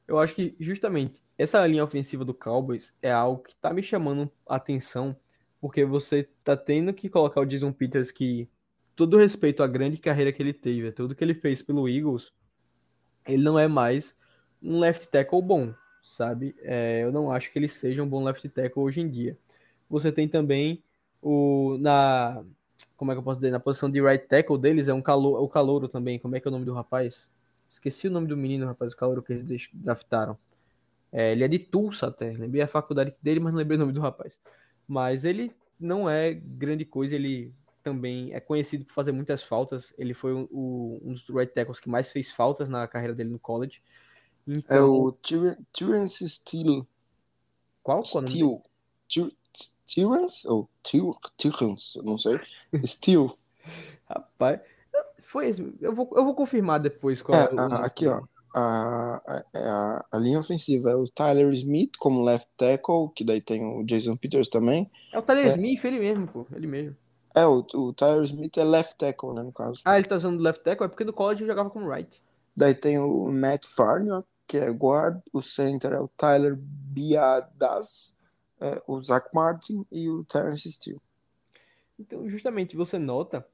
Speaker 2: eu acho que justamente essa linha ofensiva do Cowboys é algo que tá me chamando a atenção, porque você tá tendo que colocar o Jason Peters, que todo respeito à grande carreira que ele teve, a tudo que ele fez pelo Eagles, ele não é mais um left tackle bom, sabe? É, eu não acho que ele seja um bom left tackle hoje em dia. Você tem também o na como é que eu posso dizer, na posição de right tackle deles é um calo, o calouro também. Como é que é o nome do rapaz? Esqueci o nome do menino, rapaz, o calouro que eles draftaram. É, ele é de Tulsa até. Lembrei a faculdade dele, mas não lembrei o nome do rapaz. Mas ele não é grande coisa, ele também é conhecido por fazer muitas faltas. Ele foi o- um dos right tackles que mais fez faltas na carreira dele no college. Então,
Speaker 3: É o Tyr- Terence Steele.
Speaker 2: qual? é?
Speaker 3: Steele. Terence? Ou Terence? Não sei. Steele. [laughs]
Speaker 2: Rapaz, foi esse. Eu vou, eu vou confirmar depois qual
Speaker 3: É,
Speaker 2: é o
Speaker 3: a- aqui, ó. A, a, a, a linha ofensiva é o Tyler Smith como left tackle, que daí tem o Jason Peters também.
Speaker 2: É o Tyler
Speaker 3: É.
Speaker 2: Smith, ele mesmo, pô. Ele mesmo.
Speaker 3: É, o, o Tyler Smith é left tackle, né, no caso.
Speaker 2: Ah, ele tá usando left tackle? É porque no college eu jogava como right.
Speaker 3: Daí tem o Matt Farniok, que é guard. O center é o Tyler Biadas. é, o Zach Martin e o Terence Steele.
Speaker 2: Então, justamente, você nota,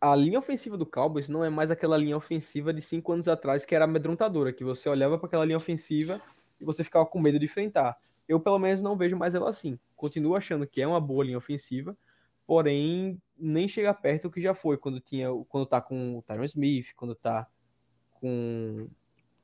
Speaker 2: a linha ofensiva do Cowboys não é mais aquela linha ofensiva de cinco anos atrás que era amedrontadora, que você olhava para aquela linha ofensiva e você ficava com medo de enfrentar. Eu, pelo menos, não vejo mais ela assim. Continuo achando que é uma boa linha ofensiva, porém, nem chega perto do que já foi quando tinha, quando tá com o Tyron Smith, quando tá com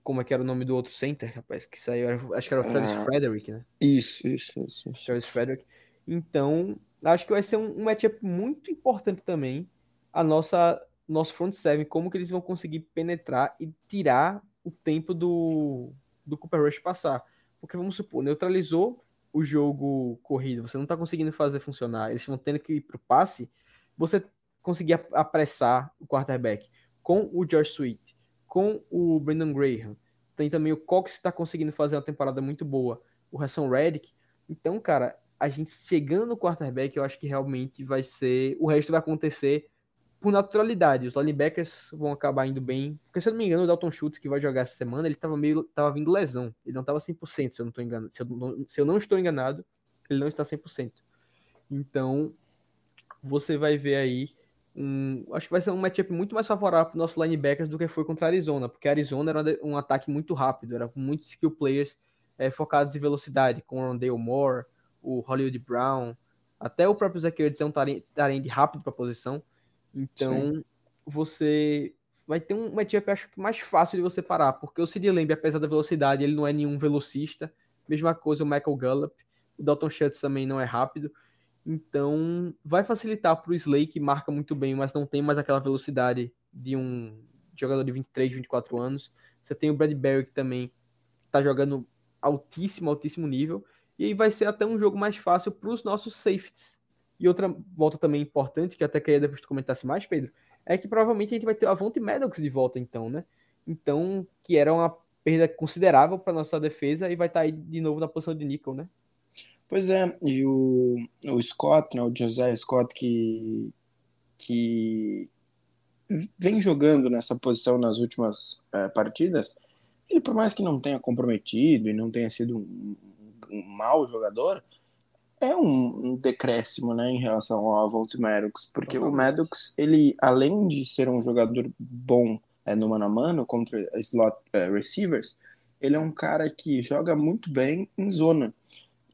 Speaker 2: como é que era o nome do outro center, rapaz, que saiu, acho que era o Travis
Speaker 3: Ah.
Speaker 2: Frederick, né?
Speaker 3: Isso, isso, isso. isso.
Speaker 2: Travis Frederick. Então, acho que vai ser um, um matchup muito importante também. A nossa nosso front seven, como que eles vão conseguir penetrar e tirar o tempo do, do Cooper Rush passar. Porque vamos supor, neutralizou o jogo corrido, você não está conseguindo fazer funcionar, eles estão tendo que ir pro passe, você conseguir ap- apressar o quarterback com o Josh Sweet, com o Brandon Graham. Tem também o Cox que está conseguindo fazer uma temporada muito boa, o Hassan Reddick. Então, cara, a gente chegando no quarterback, eu acho que realmente vai ser. O resto vai acontecer por naturalidade. Os linebackers vão acabar indo bem. Porque, se eu não me engano, o Dalton Schultz, que vai jogar essa semana, ele tava meio. tava vindo lesão. Ele não tava 100%, se eu não tô. Se eu não, se eu não estou enganado, ele não está 100%. Então, você vai ver aí. Um, acho que vai ser um matchup muito mais favorável para os nossos linebackers do que foi contra a Arizona, porque a Arizona era um ataque muito rápido, era com muitos skill players eh, focados em velocidade, com o Rondale Moore, o Hollywood Brown, até o próprio Zach Ertz é um tarende rápido para a posição. Então, você vai ter um matchup, acho que mais fácil de você parar, porque o Sid Lamb, apesar da velocidade, ele não é nenhum velocista. Mesma coisa o Michael Gallup, o Dalton Schultz também não é rápido. Então, vai facilitar para o Slay, que marca muito bem, mas não tem mais aquela velocidade de um jogador de 23, 24 anos. Você tem o Bradbury, que também está jogando altíssimo, altíssimo nível. E aí vai ser até um jogo mais fácil para os nossos safeties. E outra volta também importante, que até queria depois tu comentasse mais, Pedro, é que provavelmente a gente vai ter o Avonte Maddox de volta então, né? Então, que era uma perda considerável para nossa defesa e vai estar tá aí de novo na posição de nickel, né?
Speaker 3: Pois é, e o, o Scott, né, o José Scott, que, que vem jogando nessa posição nas últimas é, partidas, ele por mais que não tenha comprometido e não tenha sido um, um mau jogador, é um, decréscimo, né, em relação ao Avonte Maddox, porque o Maddox, ele, além de ser um jogador bom é, no mano a mano contra slot é, receivers, ele é um cara que joga muito bem em zona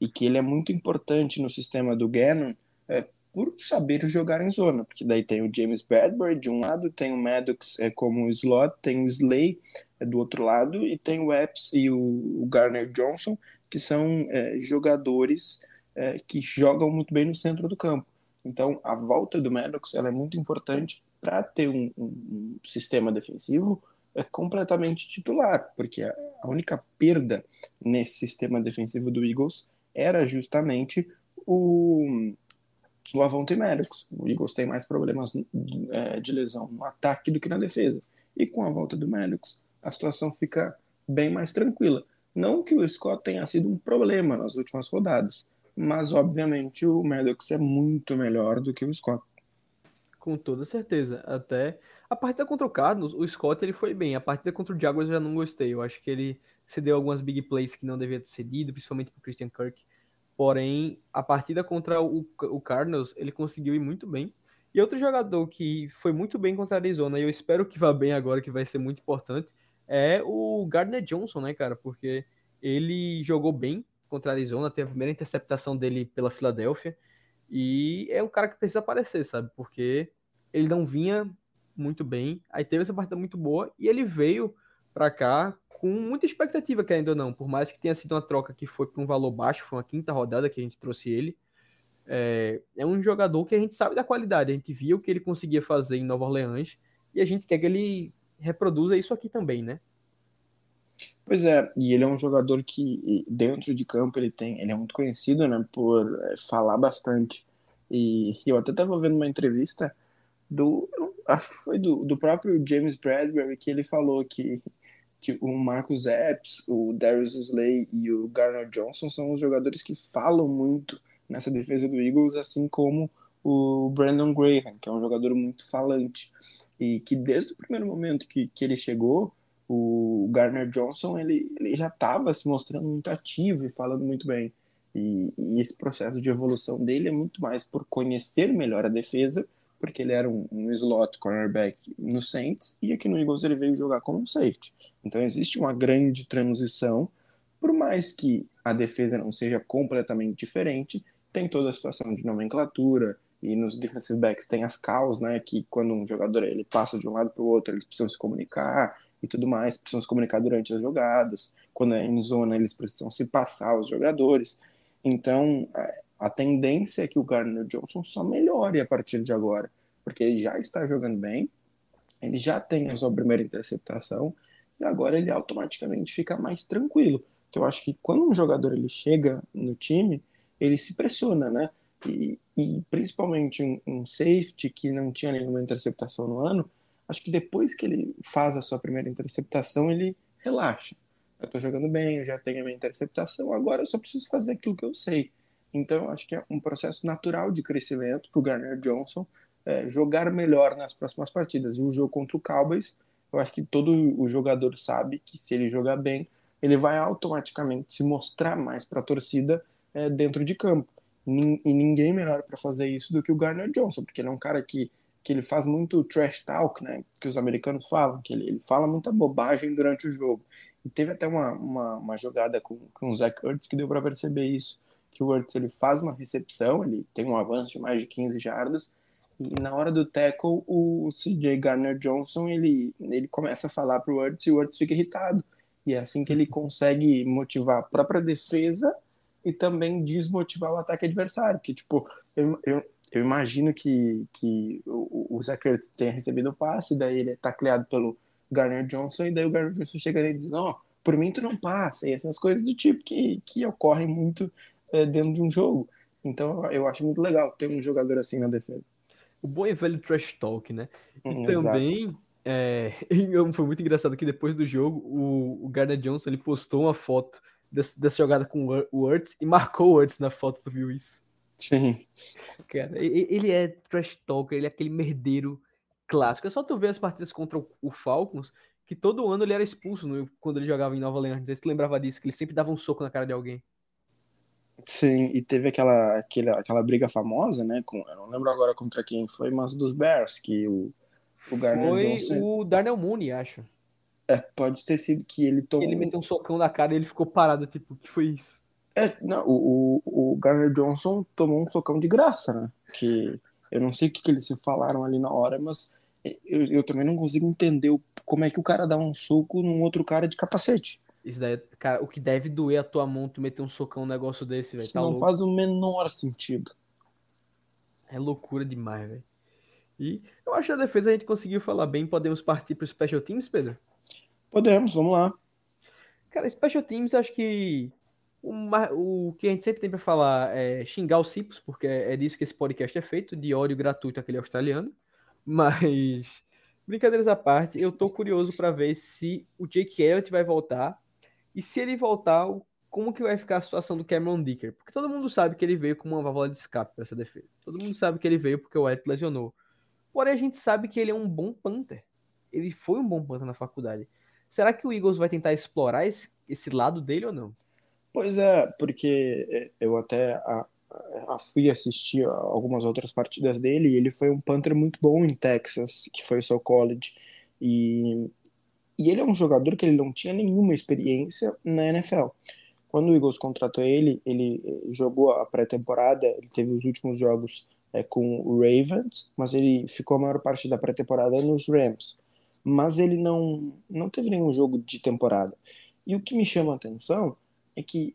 Speaker 3: e que ele é muito importante no sistema do Gannon é, por saber jogar em zona, porque daí tem o James Bradbury de um lado, tem o Maddox é, como slot, tem o Slay é, do outro lado e tem o Epps e o, o Garner Johnson que são é, jogadores é, que jogam muito bem no centro do campo. Então, a volta do Maddox ela é muito importante para ter um, um, sistema defensivo é completamente titular, porque a, única perda nesse sistema defensivo do Eagles era justamente o, o Avonte Maddox. O Eagles tem mais problemas é, de lesão no ataque do que na defesa. E com a volta do Maddox, a situação fica bem mais tranquila. Não que o Scott tenha sido um problema nas últimas rodadas, mas obviamente o Maddox é muito melhor do que o Scott.
Speaker 2: Com toda certeza. Até a partida contra o Cardinals, o Scott ele foi bem. A partida contra o Jaguars eu já não gostei. Eu acho que ele cedeu algumas big plays que não devia ter cedido, principalmente para Christian Kirk. Porém, a partida contra o, o Cardinals, ele conseguiu ir muito bem. E outro jogador que foi muito bem contra a Arizona, e eu espero que vá bem agora, que vai ser muito importante, é o Gardner Johnson, né, cara? Porque ele jogou bem contra a Arizona, teve a primeira interceptação dele pela Filadélfia. E é um cara que precisa aparecer, sabe? Porque ele não vinha muito bem. Aí teve essa partida muito boa e ele veio para cá com muita expectativa, querendo ou não. Por mais que tenha sido uma troca que foi para um valor baixo, foi uma quinta rodada que a gente trouxe ele. É, é, um jogador que a gente sabe da qualidade. A gente viu o que ele conseguia fazer em Nova Orleans e a gente quer que ele reproduza isso aqui também, né?
Speaker 3: Pois é, e ele é um jogador que dentro de campo ele tem, ele é muito conhecido, né, por é, falar bastante. E, eu até estava vendo uma entrevista do, acho que foi do, do próprio James Bradbury que ele falou que que o Marcus Epps, o Darius Slay e o Garner Johnson são os jogadores que falam muito nessa defesa do Eagles, assim como o Brandon Graham, que é um jogador muito falante e que desde o primeiro momento que, que ele chegou o Garner Johnson ele, ele já estava se mostrando muito ativo e falando muito bem. E, e, esse processo de evolução dele é muito mais por conhecer melhor a defesa, porque ele era um, um slot cornerback no Saints e aqui no Eagles ele veio jogar como um safety. Então existe uma grande transição, por mais que a defesa não seja completamente diferente, tem toda a situação de nomenclatura e nos defensive backs tem as calls, né, que quando um jogador ele passa de um lado para o outro, eles precisam se comunicar e tudo mais, precisam se comunicar durante as jogadas. Quando é em zona, eles precisam se passar aos jogadores. Então, a tendência é que o Gardner Johnson só melhore a partir de agora, porque ele já está jogando bem, ele já tem a sua primeira interceptação, e agora ele automaticamente fica mais tranquilo. Então, eu acho que quando um jogador ele chega no time, ele se pressiona, né? E, e principalmente um, um safety que não tinha nenhuma interceptação no ano, acho que depois que ele faz a sua primeira interceptação, ele relaxa. Eu estou jogando bem, eu já tenho a minha interceptação, agora eu só preciso fazer aquilo que eu sei. Então, acho que é um processo natural de crescimento para o Garner Johnson é, jogar melhor nas próximas partidas. E o jogo contra o Cowboys, eu acho que todo o jogador sabe que se ele jogar bem, ele vai automaticamente se mostrar mais para a torcida é, dentro de campo. E ninguém melhor para fazer isso do que o Garner Johnson, porque ele é um cara que que ele faz muito trash talk, né? Que os americanos falam, que ele, ele fala muita bobagem durante o jogo. E teve até uma, uma, uma jogada com, com o Zach Ertz que deu para perceber isso. Que o Ertz ele faz uma recepção, ele tem um avanço de mais de 15 jardas, E na hora do tackle, o CJ Garner Johnson, ele, ele começa a falar pro Wurtz e o Wurtz fica irritado. E é assim que ele consegue motivar a própria defesa e também desmotivar o ataque adversário. Que, tipo, eu, eu, eu imagino que, que o, o Zach Ertz tenha recebido o passe, daí ele é tacleado pelo Garner Johnson, e daí o Garner Johnson chega nele e diz, não, por mim tu não passa, e essas coisas do tipo que, que ocorrem muito é, dentro de um jogo. Então eu acho muito legal ter um jogador assim na defesa.
Speaker 2: O bom e velho trash talk, né? E hum, também é, [laughs] foi muito engraçado que depois do jogo o, o Gardner Johnson ele postou uma foto dessa, dessa jogada com o Wurtz e marcou o Wurtz na foto, tu viu isso?
Speaker 3: Sim.
Speaker 2: Cara, ele é trash talker, ele é aquele merdeiro clássico. É só tu ver as partidas contra o Falcons, que todo ano ele era expulso no, quando ele jogava em Nova Orleans. Não sei se tu lembrava disso, que ele sempre dava um soco na cara de alguém.
Speaker 3: Sim, e teve aquela, aquela, aquela briga famosa, né? Com, eu não lembro agora contra quem foi, mas dos Bears, que o, o Garner
Speaker 2: foi
Speaker 3: Johnson...
Speaker 2: o Darnell Mooney, acho.
Speaker 3: É, pode ter sido que ele tomou...
Speaker 2: Ele meteu um socão na cara e ele ficou parado, tipo, o que foi isso?
Speaker 3: É, não, o, o, o Garner Johnson tomou um socão de graça, né? Que eu não sei o que, que eles se falaram ali na hora, mas eu, eu também não consigo entender o, como é que o cara dá um soco num outro cara de capacete.
Speaker 2: Isso daí, cara, o que deve doer a tua mão tu meter um socão num negócio desse, velho.
Speaker 3: Isso
Speaker 2: tá
Speaker 3: não
Speaker 2: louco.
Speaker 3: faz o menor sentido.
Speaker 2: É loucura demais, velho. E eu acho que a defesa a gente conseguiu falar bem. Podemos partir para Special Teams, Pedro?
Speaker 3: Podemos, vamos lá.
Speaker 2: Cara, Special Teams, acho que o que a gente sempre tem para falar é xingar os Cipos, porque é, é disso que esse podcast é feito, de ódio gratuito àquele australiano. [laughs] Mas, brincadeiras à parte, eu tô curioso para ver se o Jake Elliott vai voltar e se ele voltar, como que vai ficar a situação do Cameron Dicker? Porque todo mundo sabe que ele veio com uma válvula de escape para essa defesa. Todo mundo sabe que ele veio porque o Elliott lesionou. Porém, a gente sabe que ele é um bom punter. Ele foi um bom punter na faculdade. Será que o Eagles vai tentar explorar esse, esse lado dele ou não?
Speaker 3: Pois é, porque eu até a, a fui assistir algumas outras partidas dele e ele foi um punter muito bom em Texas, que foi o seu college. E, e ele é um jogador que ele não tinha nenhuma experiência na NFL. Quando o Eagles contratou ele, ele jogou a pré-temporada, ele teve os últimos jogos é, com o Ravens, mas ele ficou a maior parte da pré-temporada nos Rams. Mas ele não, não teve nenhum jogo de temporada. E o que me chama a atenção é que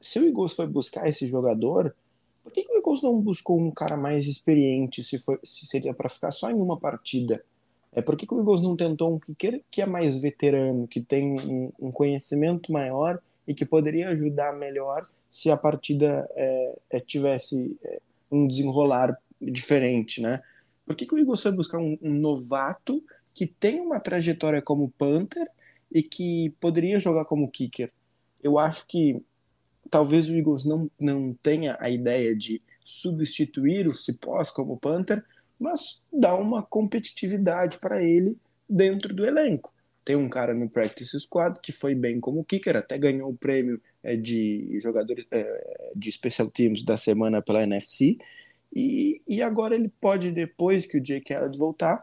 Speaker 3: se o Eagles foi buscar esse jogador, por que, que o Eagles não buscou um cara mais experiente se, foi, se seria para ficar só em uma partida? É, por que, que o Eagles não tentou um kicker que é mais veterano, que tem um, um conhecimento maior e que poderia ajudar melhor se a partida é, é, tivesse é, um desenrolar diferente, né? Por que, que o Eagles foi buscar um, um novato que tem uma trajetória como Panther e que poderia jogar como kicker? Eu acho que talvez o Eagles não, não tenha a ideia de substituir o Cipós como Panther, mas dar uma competitividade para ele dentro do elenco. Tem um cara no practice squad que foi bem como kicker, até ganhou o prêmio é, de jogadores é, de special teams da semana pela NFC. E, e agora ele pode, depois que o Jake Elliott voltar,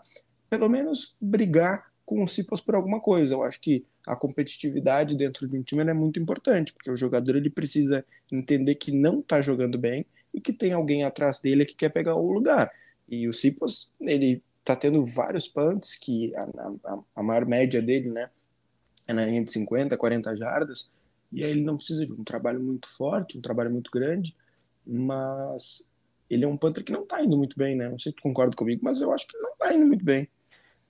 Speaker 3: pelo menos brigar com o Cipos por alguma coisa. Eu acho que a competitividade dentro de um time é muito importante, porque o jogador ele precisa entender que não está jogando bem e que tem alguém atrás dele que quer pegar o lugar. E o Cipos, ele está tendo vários punts, que a, a, a, maior média dele, né, é na linha de 50, 40 jardas, e aí ele não precisa de um trabalho muito forte, um trabalho muito grande, mas ele é um punter que não está indo muito bem, né? Não sei se tu concorda comigo, mas eu acho que não está indo muito bem.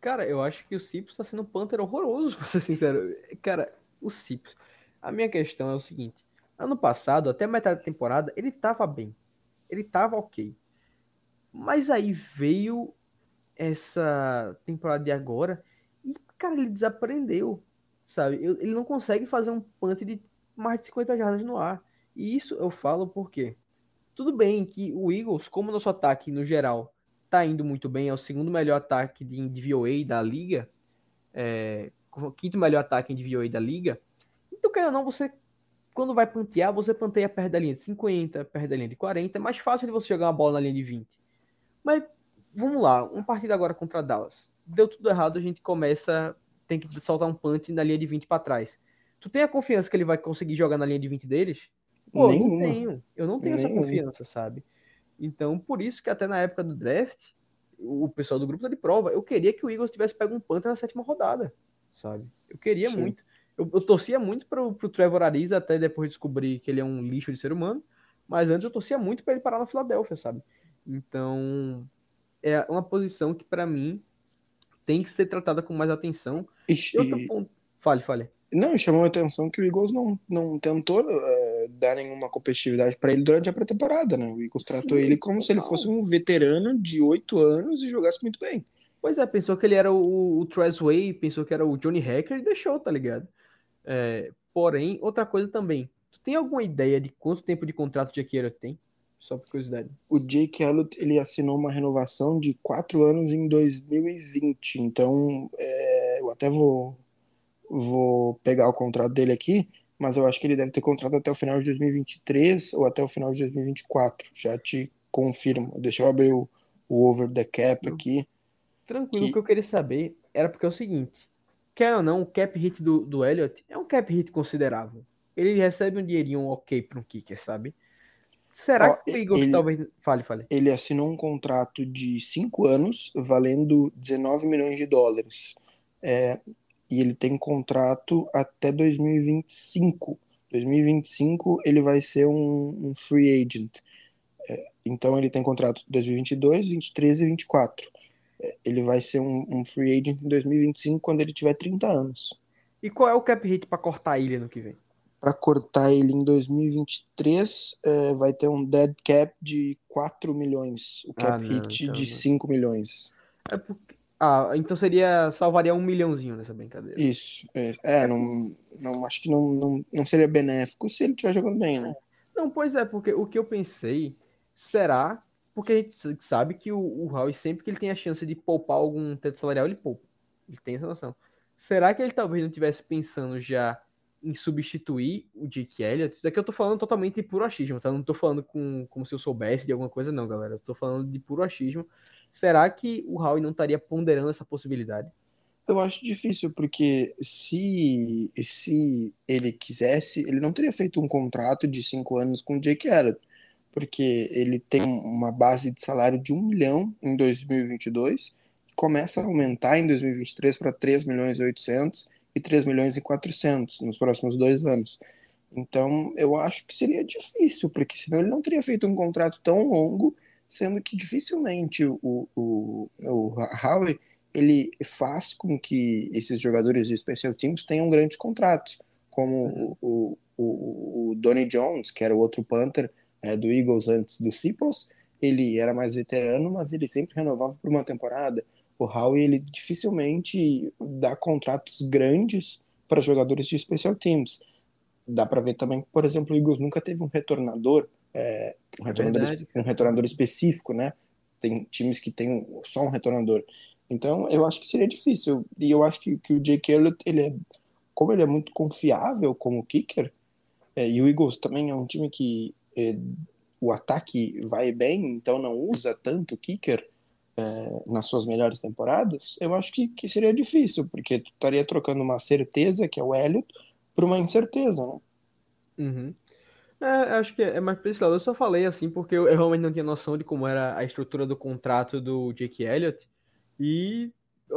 Speaker 2: Cara, eu acho que o Cipos está sendo um Panther horroroso, [laughs] pra ser sincero. Cara, o Cipos. A minha questão é o seguinte: ano passado, até metade da temporada, ele tava bem. Ele tava ok. Mas aí veio essa temporada de agora e, cara, ele desaprendeu. Sabe? Ele não consegue fazer um punt de mais de 50 jardas no ar. E isso eu falo porque tudo bem que o Eagles, como nosso ataque no geral tá indo muito bem, é o segundo melhor ataque de DVOA da liga, é, o quinto melhor ataque em DVOA da liga. Então, querendo ou não, você, quando vai pantear, você panteia perto da linha de 50, perto da linha de 40, é mais fácil de você jogar uma bola na linha de 20. Mas, vamos lá, uma partida agora contra Dallas. Deu tudo errado, a gente começa, tem que soltar um punt na linha de 20 para trás. Tu tem a confiança que ele vai conseguir jogar na linha de 20 deles? Pô, Nenhuma. não tenho. Eu não tenho Nenhuma. essa confiança, sabe? Então, por isso que até na época do draft, o pessoal do grupo tá de prova. Eu queria que o Eagles tivesse pego um Panther na sétima rodada, sabe? Eu queria Sim. muito. Eu, eu, torcia muito pro, pro Trevor Ariza até depois descobrir que ele é um lixo de ser humano. Mas antes eu torcia muito para ele parar na Filadélfia, sabe? Então, é uma posição que para mim tem que ser tratada com mais atenção.
Speaker 3: E outro ponto...
Speaker 2: Fale, fale.
Speaker 3: Não, chamou a atenção que o Eagles não, não tentou uh, dar nenhuma competitividade para ele durante a pré-temporada, né? O Eagles tratou Sim, ele como total. se ele fosse um veterano de oito anos e jogasse muito bem.
Speaker 2: Pois é, pensou que ele era o, o Trezway, pensou que era o Johnny Hacker e deixou, tá ligado? É, porém, outra coisa também. Tu tem alguma ideia de quanto tempo de contrato o Jake Elliott tem? Só por curiosidade.
Speaker 3: O Jake Elliott, ele assinou uma renovação de quatro anos em 2020. Então, é, eu até vou vou pegar o contrato dele aqui, mas eu acho que ele deve ter contrato até o final de 2023 ou até o final de 2024. Já te confirmo. Deixa eu abrir o, o over the cap aqui.
Speaker 2: Tranquilo, que... o que eu queria saber era porque é o seguinte: quer ou não, o cap hit do, do Elliott é um cap hit considerável. Ele recebe um dinheirinho ok para um kicker, sabe? Será Ó, que o Eagles ele, talvez. Fale, fale.
Speaker 3: Ele assinou um contrato de 5 anos, valendo 19 milhões de dólares. É, e ele tem contrato até 2025. 2025 ele vai ser um, um free agent. É, então ele tem contrato 2022, 23 e 24. É, ele vai ser um, um, free agent em 2025 quando ele tiver 30 anos.
Speaker 2: E qual é o cap hit para cortar ele no que vem?
Speaker 3: Para cortar ele em 2023 é, vai ter um dead cap de 4 milhões, o cap ah, não, hit então de não. 5 milhões.
Speaker 2: É porque ah, então seria. Salvaria um milhãozinho nessa brincadeira.
Speaker 3: Isso. É, é não, não, acho que não, não, não seria benéfico se ele estiver jogando bem, né?
Speaker 2: Não, pois é, porque o que eu pensei será. Porque a gente sabe que o, o Howie, sempre que ele tem a chance de poupar algum teto salarial, ele poupa. Ele tem essa noção. Será que ele talvez não estivesse pensando já em substituir o Jake Elliott? Isso aqui eu tô falando totalmente de puro achismo, tá? Não tô falando com, como se eu soubesse de alguma coisa, não, galera. Eu tô falando de puro achismo Será que o Howie não estaria ponderando essa possibilidade?
Speaker 3: Eu acho difícil, porque se, se ele quisesse, ele não teria feito um contrato de cinco anos com o Jake Elliott, porque ele tem uma base de salário de um milhão em 2022, começa a aumentar em 2023 para 3 milhões e 800 e 3 milhões e 400 nos próximos dois anos. Então, eu acho que seria difícil, porque senão ele não teria feito um contrato tão longo sendo que dificilmente o, o, o Howie ele faz com que esses jogadores de special teams tenham grandes contratos, como uhum. o, o, o Donnie Jones, que era o outro Panther é, do Eagles antes do Seaples, ele era mais veterano, mas ele sempre renovava por uma temporada. O Howie ele dificilmente dá contratos grandes para jogadores de special teams. Dá para ver também, por exemplo, o Eagles nunca teve um retornador é, um, retornador, um retornador específico, né? Tem times que tem só um retornador. Então, eu acho que seria difícil. E eu acho que, que o Jake Elliott, ele é, como ele é muito confiável como kicker, é, e o Eagles também é um time que é, o ataque vai bem, então não usa tanto kicker é, nas suas melhores temporadas, eu acho que, que seria difícil, porque tu estaria trocando uma certeza, que é o Elliott, por uma incerteza, né?
Speaker 2: Uhum. É, acho que é mais pra esse lado. Eu só falei assim porque eu, realmente não tinha noção de como era a estrutura do contrato do Jake Elliott. E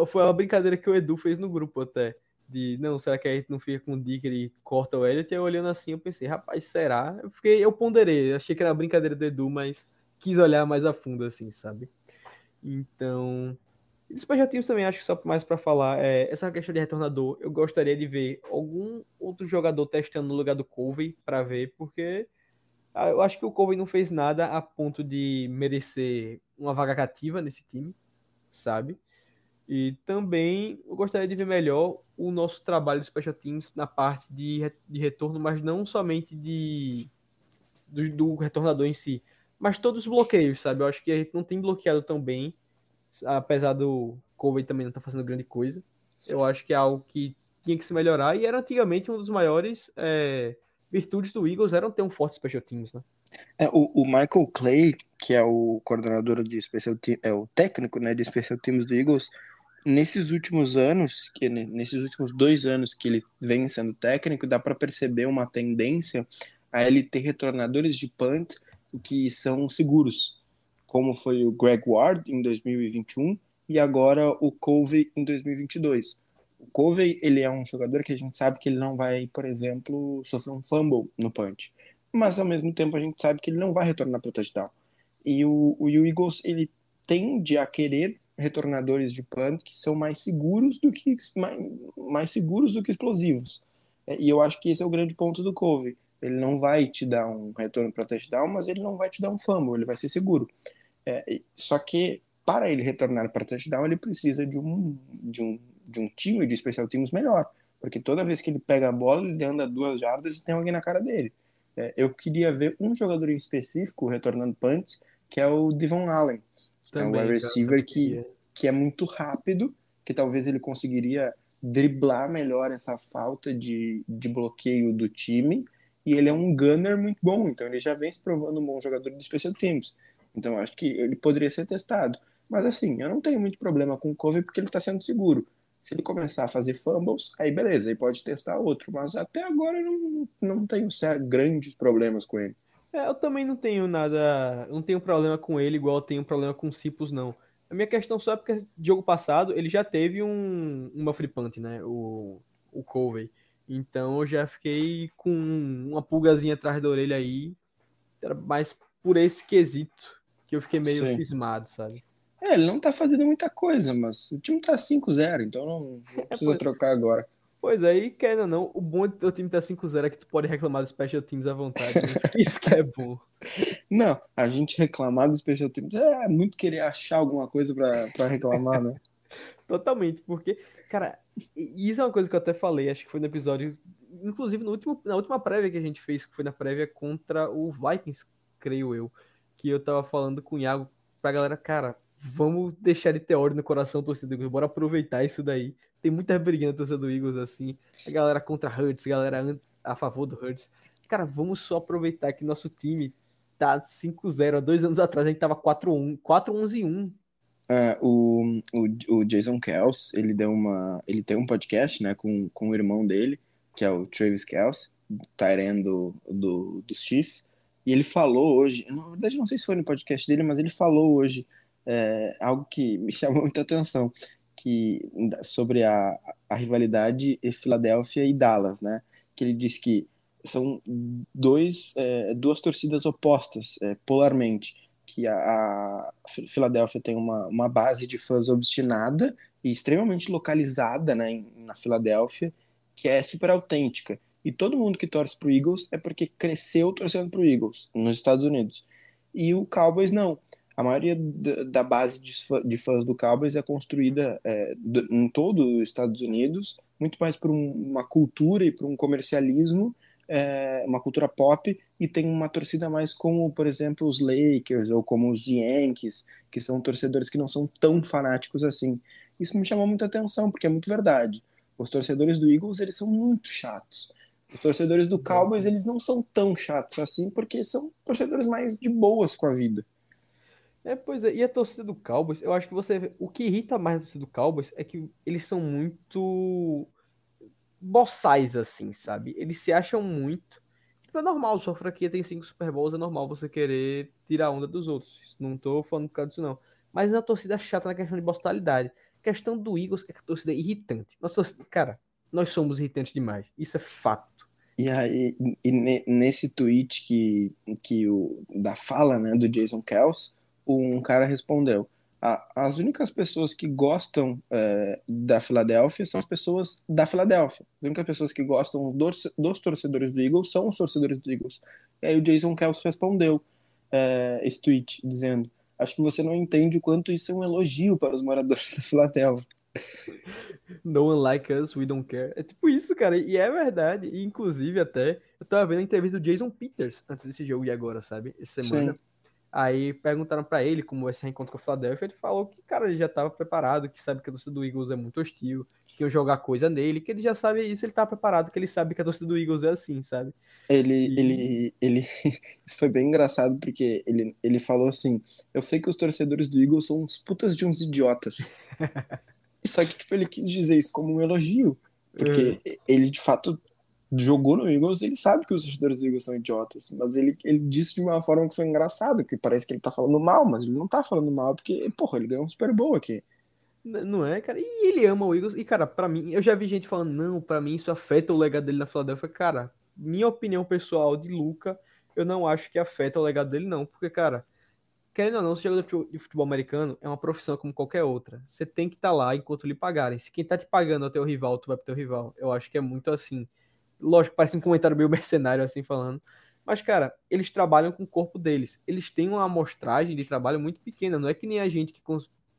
Speaker 2: foi uma brincadeira que o Edu fez no grupo até. De, não, será que a gente não fica com o Dicker e corta o Elliott? E eu olhando assim, eu pensei, rapaz, será? Eu fiquei, eu ponderei, achei que era brincadeira do Edu, mas quis olhar mais a fundo, assim, sabe? Então, e dos projetinhos também, acho que só mais para falar, é, essa questão de retornador, eu gostaria de ver algum outro jogador testando no lugar do Covey para ver, porque ah, eu acho que o Covey não fez nada a ponto de merecer uma vaga cativa nesse time, sabe? E também eu gostaria de ver melhor o nosso trabalho de special teams na parte de, de retorno, mas não somente de do, do retornador em si, mas todos os bloqueios, sabe? Eu acho que a gente não tem bloqueado tão bem apesar do Covey também não estar tá fazendo grande coisa. Eu acho que é algo que tinha que se melhorar e era antigamente um dos maiores é, virtudes do Eagles eram ter um forte special teams, né?
Speaker 3: É, o, o, Michael Clay, que é o coordenador de special teams, é o técnico, né, de special teams do Eagles, nesses últimos anos, que nesses últimos dois anos que ele vem sendo técnico, dá para perceber uma tendência a ele ter retornadores de punt que são seguros como foi o Greg Ward em 2021 e agora o Covey em 2022. O Covey, ele é um jogador que a gente sabe que ele não vai, por exemplo, sofrer um fumble no punch, mas ao mesmo tempo a gente sabe que ele não vai retornar para o touchdown. E o, o Eagles, ele tende a querer retornadores de punt que são mais seguros do que mais, mais seguros do que explosivos. É, e eu acho que esse é o grande ponto do Covey. Ele não vai te dar um retorno para touchdown, mas ele não vai te dar um fumble, ele vai ser seguro. É, só que para ele retornar para touchdown, ele precisa de um, de um, de um time de especial teams melhor. Porque toda vez que ele pega a bola, ele anda duas jardas e tem alguém na cara dele. É, eu queria ver um jogador em específico retornando punts, que é o Devon Allen. Também, é um receiver que, que é muito rápido, que talvez ele conseguiria driblar melhor essa falta de, de bloqueio do time. E ele é um gunner muito bom, então ele já vem se provando um bom jogador de special teams. Então acho que ele poderia ser testado. Mas assim, eu não tenho muito problema com o Covey porque ele está sendo seguro. Se ele começar a fazer fumbles, aí beleza, aí pode testar outro. Mas até agora eu não, não tenho grandes problemas com ele.
Speaker 2: É, eu também não tenho nada. Não tenho problema com ele, igual eu tenho problema com o Cipos, não. A minha questão só é porque jogo passado ele já teve um, uma punt, né? O, o Covey. Então eu já fiquei com uma pulgazinha atrás da orelha aí. Mais por esse quesito que eu fiquei meio cismado, sabe?
Speaker 3: É, ele não tá fazendo muita coisa, mas o time tá 5-0, então não, não [laughs] é, precisa é, trocar agora.
Speaker 2: Pois aí, querendo ou não, o bom de teu time tá 5-0 é que tu pode reclamar dos special teams à vontade. Né? [laughs] Isso que é bom.
Speaker 3: Não, a gente reclamar dos special teams é muito querer achar alguma coisa para reclamar, né? [laughs]
Speaker 2: Totalmente, porque, cara, isso é uma coisa que eu até falei, acho que foi no episódio, inclusive no último, na última prévia que a gente fez, que foi na prévia contra o Vikings, creio eu, que eu tava falando com o Iago pra galera, cara, vamos deixar de ter ódio no coração torcedor Eagles, bora aproveitar isso daí. Tem muita briguinha na torcida do Eagles assim, a galera contra Hurts, a galera a favor do Hurts. Cara, vamos só aproveitar que nosso time tá 5-0. Há dois anos atrás a gente tava 4-1, 4-11 1.
Speaker 3: É, o, o, o Jason Kels, ele deu uma. Ele tem um podcast, né, com, com o irmão dele, que é o Travis Kels, Tyrene do, do, dos Chiefs. E ele falou hoje, na verdade não sei se foi no podcast dele, mas ele falou hoje é, algo que [laughs] me chamou muita atenção, que sobre a, a rivalidade Filadélfia e Dallas, né? Que ele disse que são dois, é, duas torcidas opostas, é, polarmente, que a, a, Filadélfia tem uma, uma base de fãs obstinada e extremamente localizada né, na Filadélfia, que é super autêntica. E todo mundo que torce para o Eagles é porque cresceu torcendo para o Eagles nos Estados Unidos. E o Cowboys não a maioria da base de fãs do Cowboys é construída é, em todo os Estados Unidos, muito mais por uma cultura e por um comercialismo, é, uma cultura pop, e tem uma torcida mais como, por exemplo, os Lakers ou como os Yankees, que são torcedores que não são tão fanáticos assim. Isso me chamou muita atenção, porque é muito verdade. Os torcedores do Eagles, eles são muito chatos. Os torcedores do Cowboys, eles não são tão chatos assim, porque são torcedores mais de boas com a vida.
Speaker 2: É, pois é, e a torcida do Cowboys, eu acho que você. O que irrita mais a torcida do Cowboys é que eles são muito boçais, assim, sabe? Eles se acham muito. Tipo, é normal, sua franquia tem cinco Super Bowls, é normal você querer tirar a onda dos outros. Não tô falando por causa disso, não. Mas a torcida chata na questão de boçalidade. A questão do Eagles é que a torcida é irritante. Nossa, torcida, cara, nós somos irritantes demais. Isso é fato.
Speaker 3: E aí, e nesse tweet que, que o, da fala né, do Jason Kels, um cara respondeu: as únicas pessoas que gostam é, da Filadélfia são as pessoas da Filadélfia. As únicas pessoas que gostam dos, dos, torcedores do Eagles são os torcedores do Eagles. E aí o Jason Kels respondeu é, esse tweet dizendo: Acho que você não entende o quanto isso é um elogio para os moradores da Filadélfia.
Speaker 2: No one like us, we don't care. É tipo isso, cara. E é verdade. E, inclusive, até, eu tava vendo a entrevista do Jason Peters antes desse jogo e agora, sabe? Essa semana. Sim. Aí perguntaram para ele como esse reencontro com o Philadelphia, ele falou que, cara, ele já estava preparado, que sabe que a torcida do Eagles é muito hostil, que iam jogar coisa nele, que ele já sabe isso, ele tá preparado, que ele sabe que a torcida do Eagles é assim, sabe?
Speaker 3: Ele, e... ele, ele, [laughs] isso foi bem engraçado, porque ele, ele falou assim, eu sei que os torcedores do Eagles são uns putas de uns idiotas. [laughs] Só que, tipo, ele quis dizer isso como um elogio, porque uhum. ele, de fato, jogou no Eagles, ele sabe que os torcedores do Eagles são idiotas, mas ele, ele disse de uma forma que foi engraçada, que parece que ele tá falando mal, mas ele não tá falando mal, porque, porra, ele ganhou um Super Bowl aqui.
Speaker 2: Não é, cara? E ele ama o Eagles. E, cara, pra mim, eu já vi gente falando, não, pra mim isso afeta o legado dele na Filadélfia. Cara, minha opinião pessoal de Luca, eu não acho que afeta o legado dele, não. Porque, cara, querendo ou não, ser jogador de fu- de futebol americano é uma profissão como qualquer outra. Você tem que estar lá enquanto lhe pagarem. Se quem tá te pagando é o teu rival, tu vai pro teu rival. Eu acho que é muito assim. Lógico, parece um comentário meio [laughs] mercenário assim falando. Mas, cara, eles trabalham com o corpo deles. Eles têm uma amostragem de trabalho muito pequena. Não é que nem a gente que,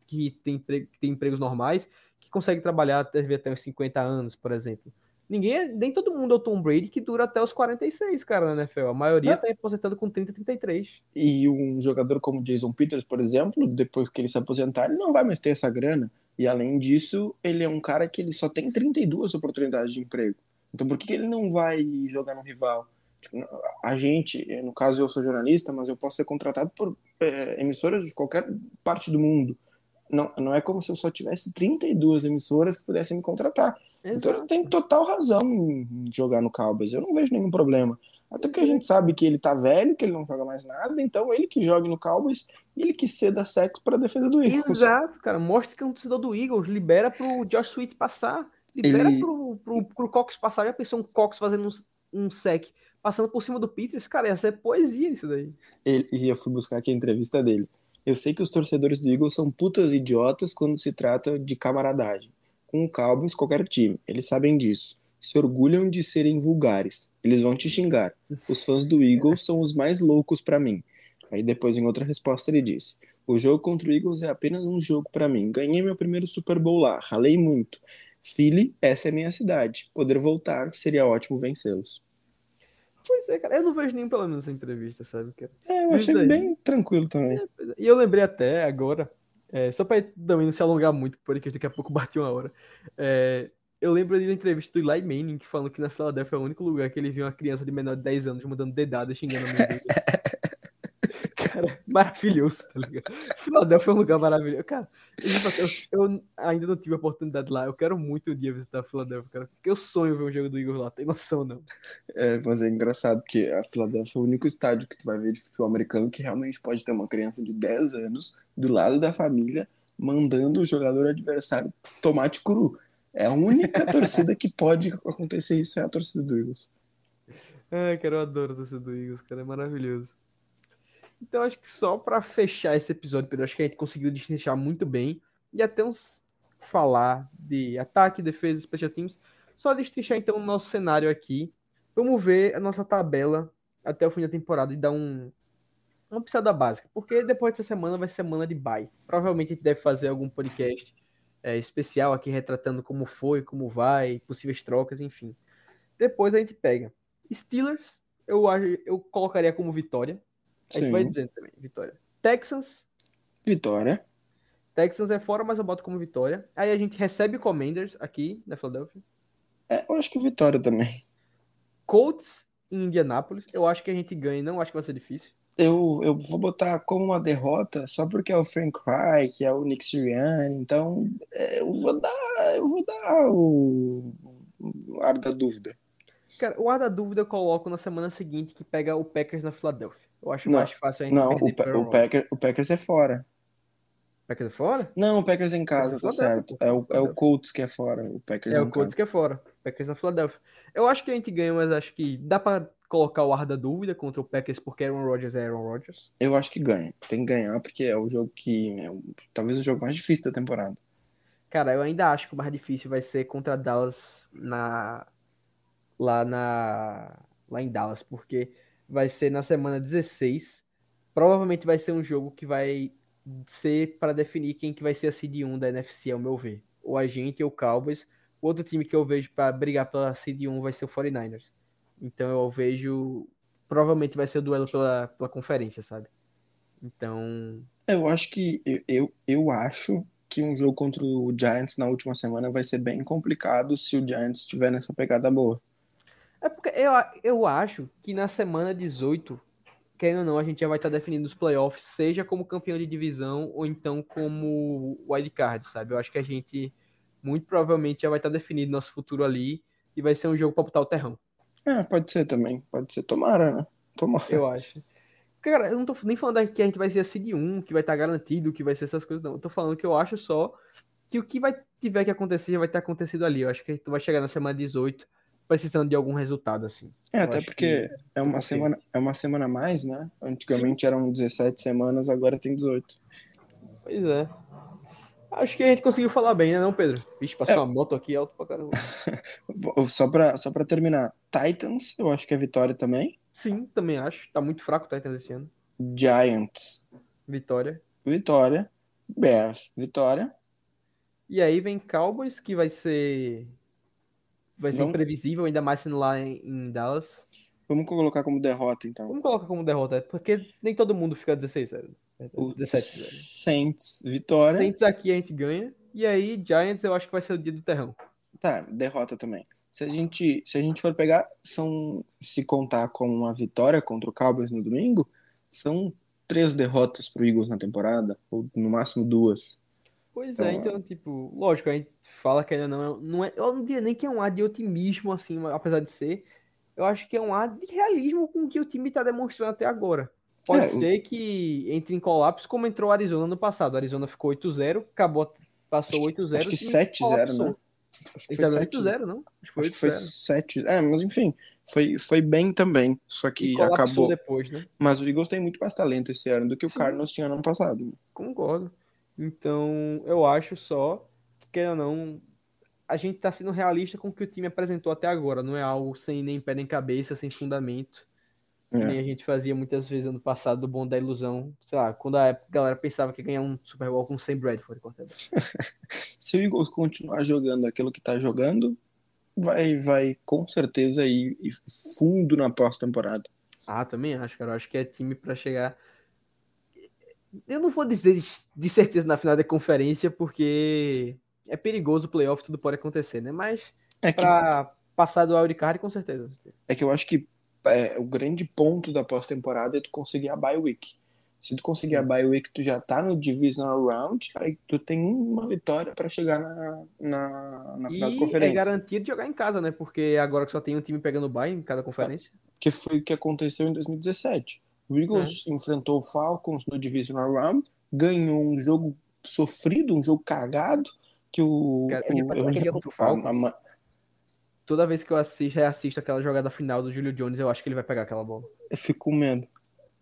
Speaker 2: que tem, que tem empregos normais que consegue trabalhar até, até uns 50 anos, por exemplo. Ninguém, é- nem todo mundo é o Tom Brady que dura até os 46, cara, na NFL. A maioria
Speaker 3: É.
Speaker 2: tá aposentando com 30, 33.
Speaker 3: E um jogador como Jason Peters, por exemplo, depois que ele se aposentar, ele não vai mais ter essa grana. E além disso, ele é um cara que ele só tem 32 oportunidades de emprego. Então por que que ele não vai jogar no rival? Tipo, a gente, no caso eu sou jornalista, mas eu posso ser contratado por é, emissoras de qualquer parte do mundo. Não, não é como se eu só tivesse 32 emissoras que pudessem me contratar. Então ele tem total razão em jogar no Cowboys. Eu não vejo nenhum problema. Até porque a gente sabe que ele tá velho, que ele não joga mais nada, então ele que joga no Cowboys e ele que ceda sexo para defesa do Eagles.
Speaker 2: Exato, cara. Mostra que é um torcedor do Eagles. Libera pro Josh Sweet passar. Libera
Speaker 3: Ele-
Speaker 2: pro, pro, pro Cox passar. Já pensou um Cox fazendo um, um sec, passando por cima do Peters? Cara, ia ser poesia isso daí.
Speaker 3: Ele- e eu fui buscar aqui a entrevista dele. Eu sei que os torcedores do Eagles são putas idiotas quando se trata de camaradagem. Com o Cowboys, qualquer time, eles sabem disso. Se orgulham de serem vulgares. Eles vão te xingar. Os fãs do Eagles são os mais loucos pra mim. Aí depois, em outra resposta, ele disse: O jogo contra o Eagles é apenas um jogo pra mim. Ganhei meu primeiro Super Bowl lá, ralei muito. Philly, essa é minha cidade. Poder voltar seria ótimo vencê-los.
Speaker 2: Pois é, cara. Eu não vejo nenhum problema nessa entrevista, sabe? cara?
Speaker 3: É, eu achei bem tranquilo também.
Speaker 2: Pois é. E eu lembrei até agora, é, só pra também não se alongar muito, porque daqui a pouco [laughs] bate uma hora. é, eu lembro uma entrevista do Eli Manning que falando que na Filadélfia é o único lugar que ele viu uma criança de menor de 10 anos mandando dedada xingando a mãe dele. [laughs] Maravilhoso, tá ligado? Filadélfia é um lugar maravilhoso. Cara, eu, tipo eu- eu ainda não tive a oportunidade lá. Eu quero muito um dia visitar a Filadélfia, cara. Porque eu sonho ver um jogo do Eagles lá, tem noção não.
Speaker 3: É, mas é engraçado porque a Filadélfia é o único estádio que tu vai ver de futebol americano que realmente pode ter uma criança de 10 anos do lado da família mandando o jogador adversário tomate cru. É a única [laughs] torcida que pode acontecer isso é a torcida do Eagles.
Speaker 2: Ai, cara, eu adoro a torcida do Eagles, cara, é maravilhoso. Então, acho que só pra fechar esse episódio, Pedro, acho que a gente conseguiu destrinchar muito bem e até uns falar de ataque, defesa, special teams. Só destrinchar então o nosso cenário aqui. Vamos ver a nossa tabela até o fim da temporada e dar um uma pisada básica, porque depois dessa semana vai ser semana de bye. Provavelmente a gente deve fazer algum podcast é, especial aqui retratando como foi, como vai, possíveis trocas, enfim. Depois a gente pega Steelers, eu, acho- eu colocaria como vitória. A gente vai dizendo também, vitória. Texans,
Speaker 3: Vitória.
Speaker 2: Texans é fora, mas eu boto como vitória. Aí a gente recebe Commanders aqui na Philadelphia.
Speaker 3: É, eu acho que vitória também.
Speaker 2: Colts em Indianápolis. Eu acho que a gente ganha, não acho que vai ser difícil.
Speaker 3: Eu, eu vou botar como uma derrota só porque é o Frank Reich, que é o Nick Sirianni, então é, eu vou dar, eu vou dar o, o ar da dúvida.
Speaker 2: Cara, o ar da dúvida eu coloco na semana seguinte que pega o Packers na Filadélfia. Eu acho
Speaker 3: Não,
Speaker 2: mais fácil a gente
Speaker 3: Não, o, Pa- o. Packer, o Packers é fora.
Speaker 2: Packers é fora?
Speaker 3: Não, o Packers é em casa, tá
Speaker 2: Packers é fora,
Speaker 3: certo. É o, é o. Colts que é fora, o Packers
Speaker 2: É
Speaker 3: é
Speaker 2: o Colts
Speaker 3: casa.
Speaker 2: que é fora. Packers na Filadélfia. Eu acho que a gente ganha, mas acho que dá pra colocar o ar da dúvida contra o Packers porque Aaron Rodgers é Aaron Rodgers.
Speaker 3: Eu acho que ganha. Tem que ganhar porque é o jogo que é o- talvez o jogo mais difícil da temporada.
Speaker 2: Cara, eu ainda acho que o mais difícil vai ser contra Dallas na lá na lá em Dallas, porque vai ser na semana 16. Provavelmente vai ser um jogo que vai ser para definir quem que vai ser a seed 1 da NFC, ao meu ver. Ou a gente ou o Cowboys. O outro time que eu vejo para brigar pela seed 1 vai ser o 49ers. Então eu vejo provavelmente vai ser o duelo pela, pela conferência, sabe? Então,
Speaker 3: Eu acho que eu, eu, eu acho que um jogo contra o Giants na última semana vai ser bem complicado se o Giants estiver nessa pegada boa.
Speaker 2: É porque eu, eu acho que na semana 18, querendo ou não, a gente já vai estar definindo os playoffs, seja como campeão de divisão ou então como wildcard, sabe? Eu acho que a gente muito provavelmente já vai estar definido nosso futuro ali e vai ser um jogo para botar o terrão.
Speaker 3: É, pode ser também. Pode ser. Tomara, né? Tomara.
Speaker 2: Eu acho. Cara, eu não tô nem falando que a gente vai ser a seed 1, que vai estar garantido, que vai ser essas coisas, não. Eu tô falando que eu acho só que o que vai tiver que acontecer já vai ter acontecido ali. Eu acho que tu vai chegar na semana 18 precisando de algum resultado, assim.
Speaker 3: É,
Speaker 2: Eu
Speaker 3: até porque
Speaker 2: que-
Speaker 3: é uma, semana, é uma semana a mais, né? Antigamente eram 17 semanas, agora tem 18.
Speaker 2: Pois é. Acho que a gente conseguiu falar bem, né, não, Pedro? Vixe, passou uma moto aqui alto pra caramba. [laughs]
Speaker 3: Só pra, só pra terminar, Titans, eu acho que é vitória também.
Speaker 2: Sim, também acho. Tá muito fraco o Titans esse ano.
Speaker 3: Giants,
Speaker 2: Vitória.
Speaker 3: vitória. Bears, vitória.
Speaker 2: E aí vem Cowboys, que vai ser. Vai ser
Speaker 3: Não.
Speaker 2: imprevisível, ainda mais sendo lá em, em Dallas.
Speaker 3: Vamos colocar como derrota, então.
Speaker 2: Vamos colocar como derrota, porque nem todo mundo fica 16-0.
Speaker 3: O
Speaker 2: 17-0.
Speaker 3: Saints, vitória.
Speaker 2: Saints aqui a gente ganha. E aí, Giants, eu acho que vai ser o dia do terrão.
Speaker 3: Tá, derrota também. Se a gente, se a gente for pegar, são, se contar com uma vitória contra o Cowboys no domingo, são três derrotas pro Eagles na temporada, ou no máximo duas.
Speaker 2: Pois
Speaker 3: Então,
Speaker 2: é, então, tipo, lógico, a gente fala que ainda não é, não é. Eu não diria nem que é um ar de otimismo, assim, apesar de ser. Eu acho que é um ar de realismo com o que o time tá demonstrando até agora. Pode
Speaker 3: É, o-
Speaker 2: ser que entre em colapso, como entrou o Arizona no passado. O Arizona ficou 8-0, acabou, passou 8-0.
Speaker 3: Acho que
Speaker 2: o time
Speaker 3: 7-0,
Speaker 2: colapsou.
Speaker 3: né? Acho que
Speaker 2: Esse
Speaker 3: foi
Speaker 2: era
Speaker 3: 7
Speaker 2: 8-0, não? Acho que foi
Speaker 3: Acho que foi
Speaker 2: 8-0.
Speaker 3: 7. É, mas enfim, foi, foi bem também. Só que acabou.
Speaker 2: depois, né?
Speaker 3: Mas o Eagles tem muito mais talento esse ano do que o
Speaker 2: Sim.
Speaker 3: Cardinals tinha no ano passado.
Speaker 2: Concordo. Então, eu acho só que, querendo ou não, a gente tá sendo realista com o que o time apresentou até agora. Não é algo sem nem pé nem cabeça, sem fundamento.
Speaker 3: É.
Speaker 2: nem a gente fazia muitas vezes ano passado do bom da ilusão. Sei lá, quando a galera pensava que ia ganhar um Super Bowl com o Sam Bradford. quarterback. [laughs]
Speaker 3: Se o Eagles continuar jogando aquilo que tá jogando, vai, vai com certeza ir, fundo na pós-temporada.
Speaker 2: Ah, também acho, cara. Eu acho que é time pra chegar. Eu não vou dizer de- certeza na final da conferência, porque é perigoso o playoff, tudo pode acontecer, né? Mas
Speaker 3: É que,
Speaker 2: pra passar do wildcard, com certeza.
Speaker 3: é que eu acho que é, o grande ponto da pós-temporada é tu conseguir a bye week. Se tu conseguir a bye week, tu já tá no divisional round, aí tu tem uma vitória pra chegar na, na, na final de
Speaker 2: E é
Speaker 3: conferência.
Speaker 2: garantia de jogar em casa, né? Porque agora que só tem um time pegando bye em cada conferência.
Speaker 3: que foi o que aconteceu em 2017. O Eagles
Speaker 2: É.
Speaker 3: enfrentou o Falcons no Divisional Round, ganhou um jogo sofrido, um jogo cagado, que o...
Speaker 2: Cara,
Speaker 3: o-
Speaker 2: eu aquele jogo contra o Falcons. Toda vez que eu assisto, reassisto aquela jogada final do Julio Jones, eu acho que ele vai pegar aquela bola.
Speaker 3: eu fico com medo.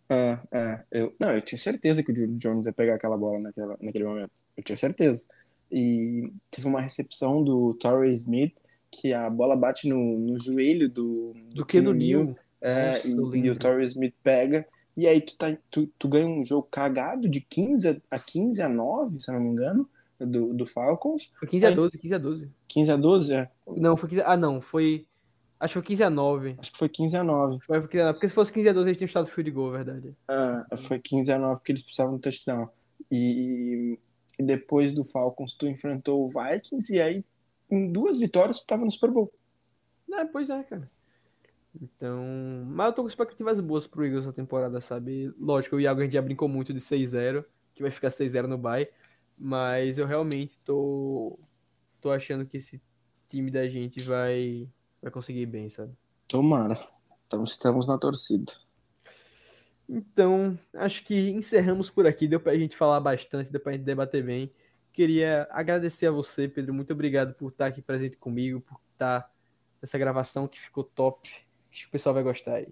Speaker 3: É, é, eu, não, eu tinha certeza que o Julio Jones ia pegar aquela bola naquela, naquele momento. Eu tinha certeza. E teve uma recepção do Torrey Smith que a bola bate no, no joelho do,
Speaker 2: Do Neil.
Speaker 3: Neal. É, e, e o. Torrey Smith pega, e aí tu, tá, tu, tu ganha um jogo cagado de 15 a, a 15 a 9, se eu não me engano, do, do Falcons.
Speaker 2: Foi 15 a
Speaker 3: Aí-
Speaker 2: 12, 15 a 12.
Speaker 3: 15 a 12, é.
Speaker 2: Não, foi 15 a... Ah, não, foi... Acho que foi 15 a 9.
Speaker 3: Acho que foi 15 a 9.
Speaker 2: Foi porque, porque se fosse 15 a 12, eles tinham estado field goal, verdade.
Speaker 3: É, foi 15 a 9 porque eles precisavam do touchdown. E, e depois do Falcons, tu enfrentou o Vikings, e aí, em duas vitórias, tu tava no Super Bowl.
Speaker 2: É, pois é, cara. Então, mas eu tô com expectativas boas pro Eagles essa temporada, sabe? Lógico, o Iago a gente já brincou muito de 6-0, que vai ficar 6-0 no bye, mas eu realmente tô tô achando que esse time da gente vai vai conseguir ir bem, sabe?
Speaker 3: Tomara. Então, estamos na torcida.
Speaker 2: Então, acho que encerramos por aqui, deu pra gente falar bastante, deu pra gente debater bem. Queria agradecer a você, Pedro, muito obrigado por estar aqui presente comigo, por estar nessa gravação que ficou top. Acho que o pessoal vai gostar aí.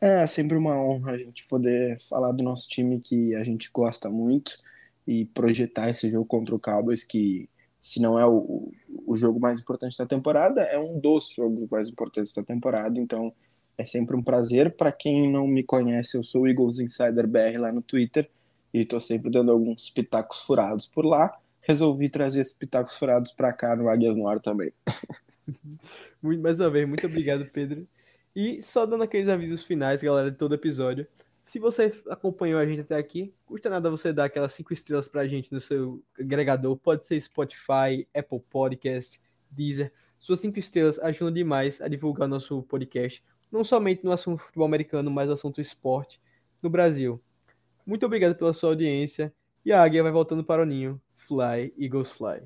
Speaker 3: É sempre uma honra a gente poder falar do nosso time que a gente gosta muito e projetar esse jogo contra o Cowboys, que se não é o, o jogo mais importante da temporada, é um dos jogos mais importantes da temporada. Então é sempre um prazer. Para quem não me conhece, eu sou o Eagles Insider BR lá no Twitter e estou sempre dando alguns pitacos furados por lá. Resolvi trazer esses pitacos furados para cá no Águias no Ar também. [laughs]
Speaker 2: Mais uma vez, muito obrigado, Pedro. E só dando aqueles avisos finais, galera, de todo episódio. Se você acompanhou a gente até aqui, custa nada você dar aquelas cinco estrelas pra gente no seu agregador. Pode ser Spotify, Apple Podcast, Deezer. Suas cinco estrelas ajudam demais a divulgar o nosso podcast, não somente no assunto futebol americano, mas no assunto esporte no Brasil. Muito obrigado pela sua audiência. E a águia vai voltando para o ninho. Fly, Eagles Fly.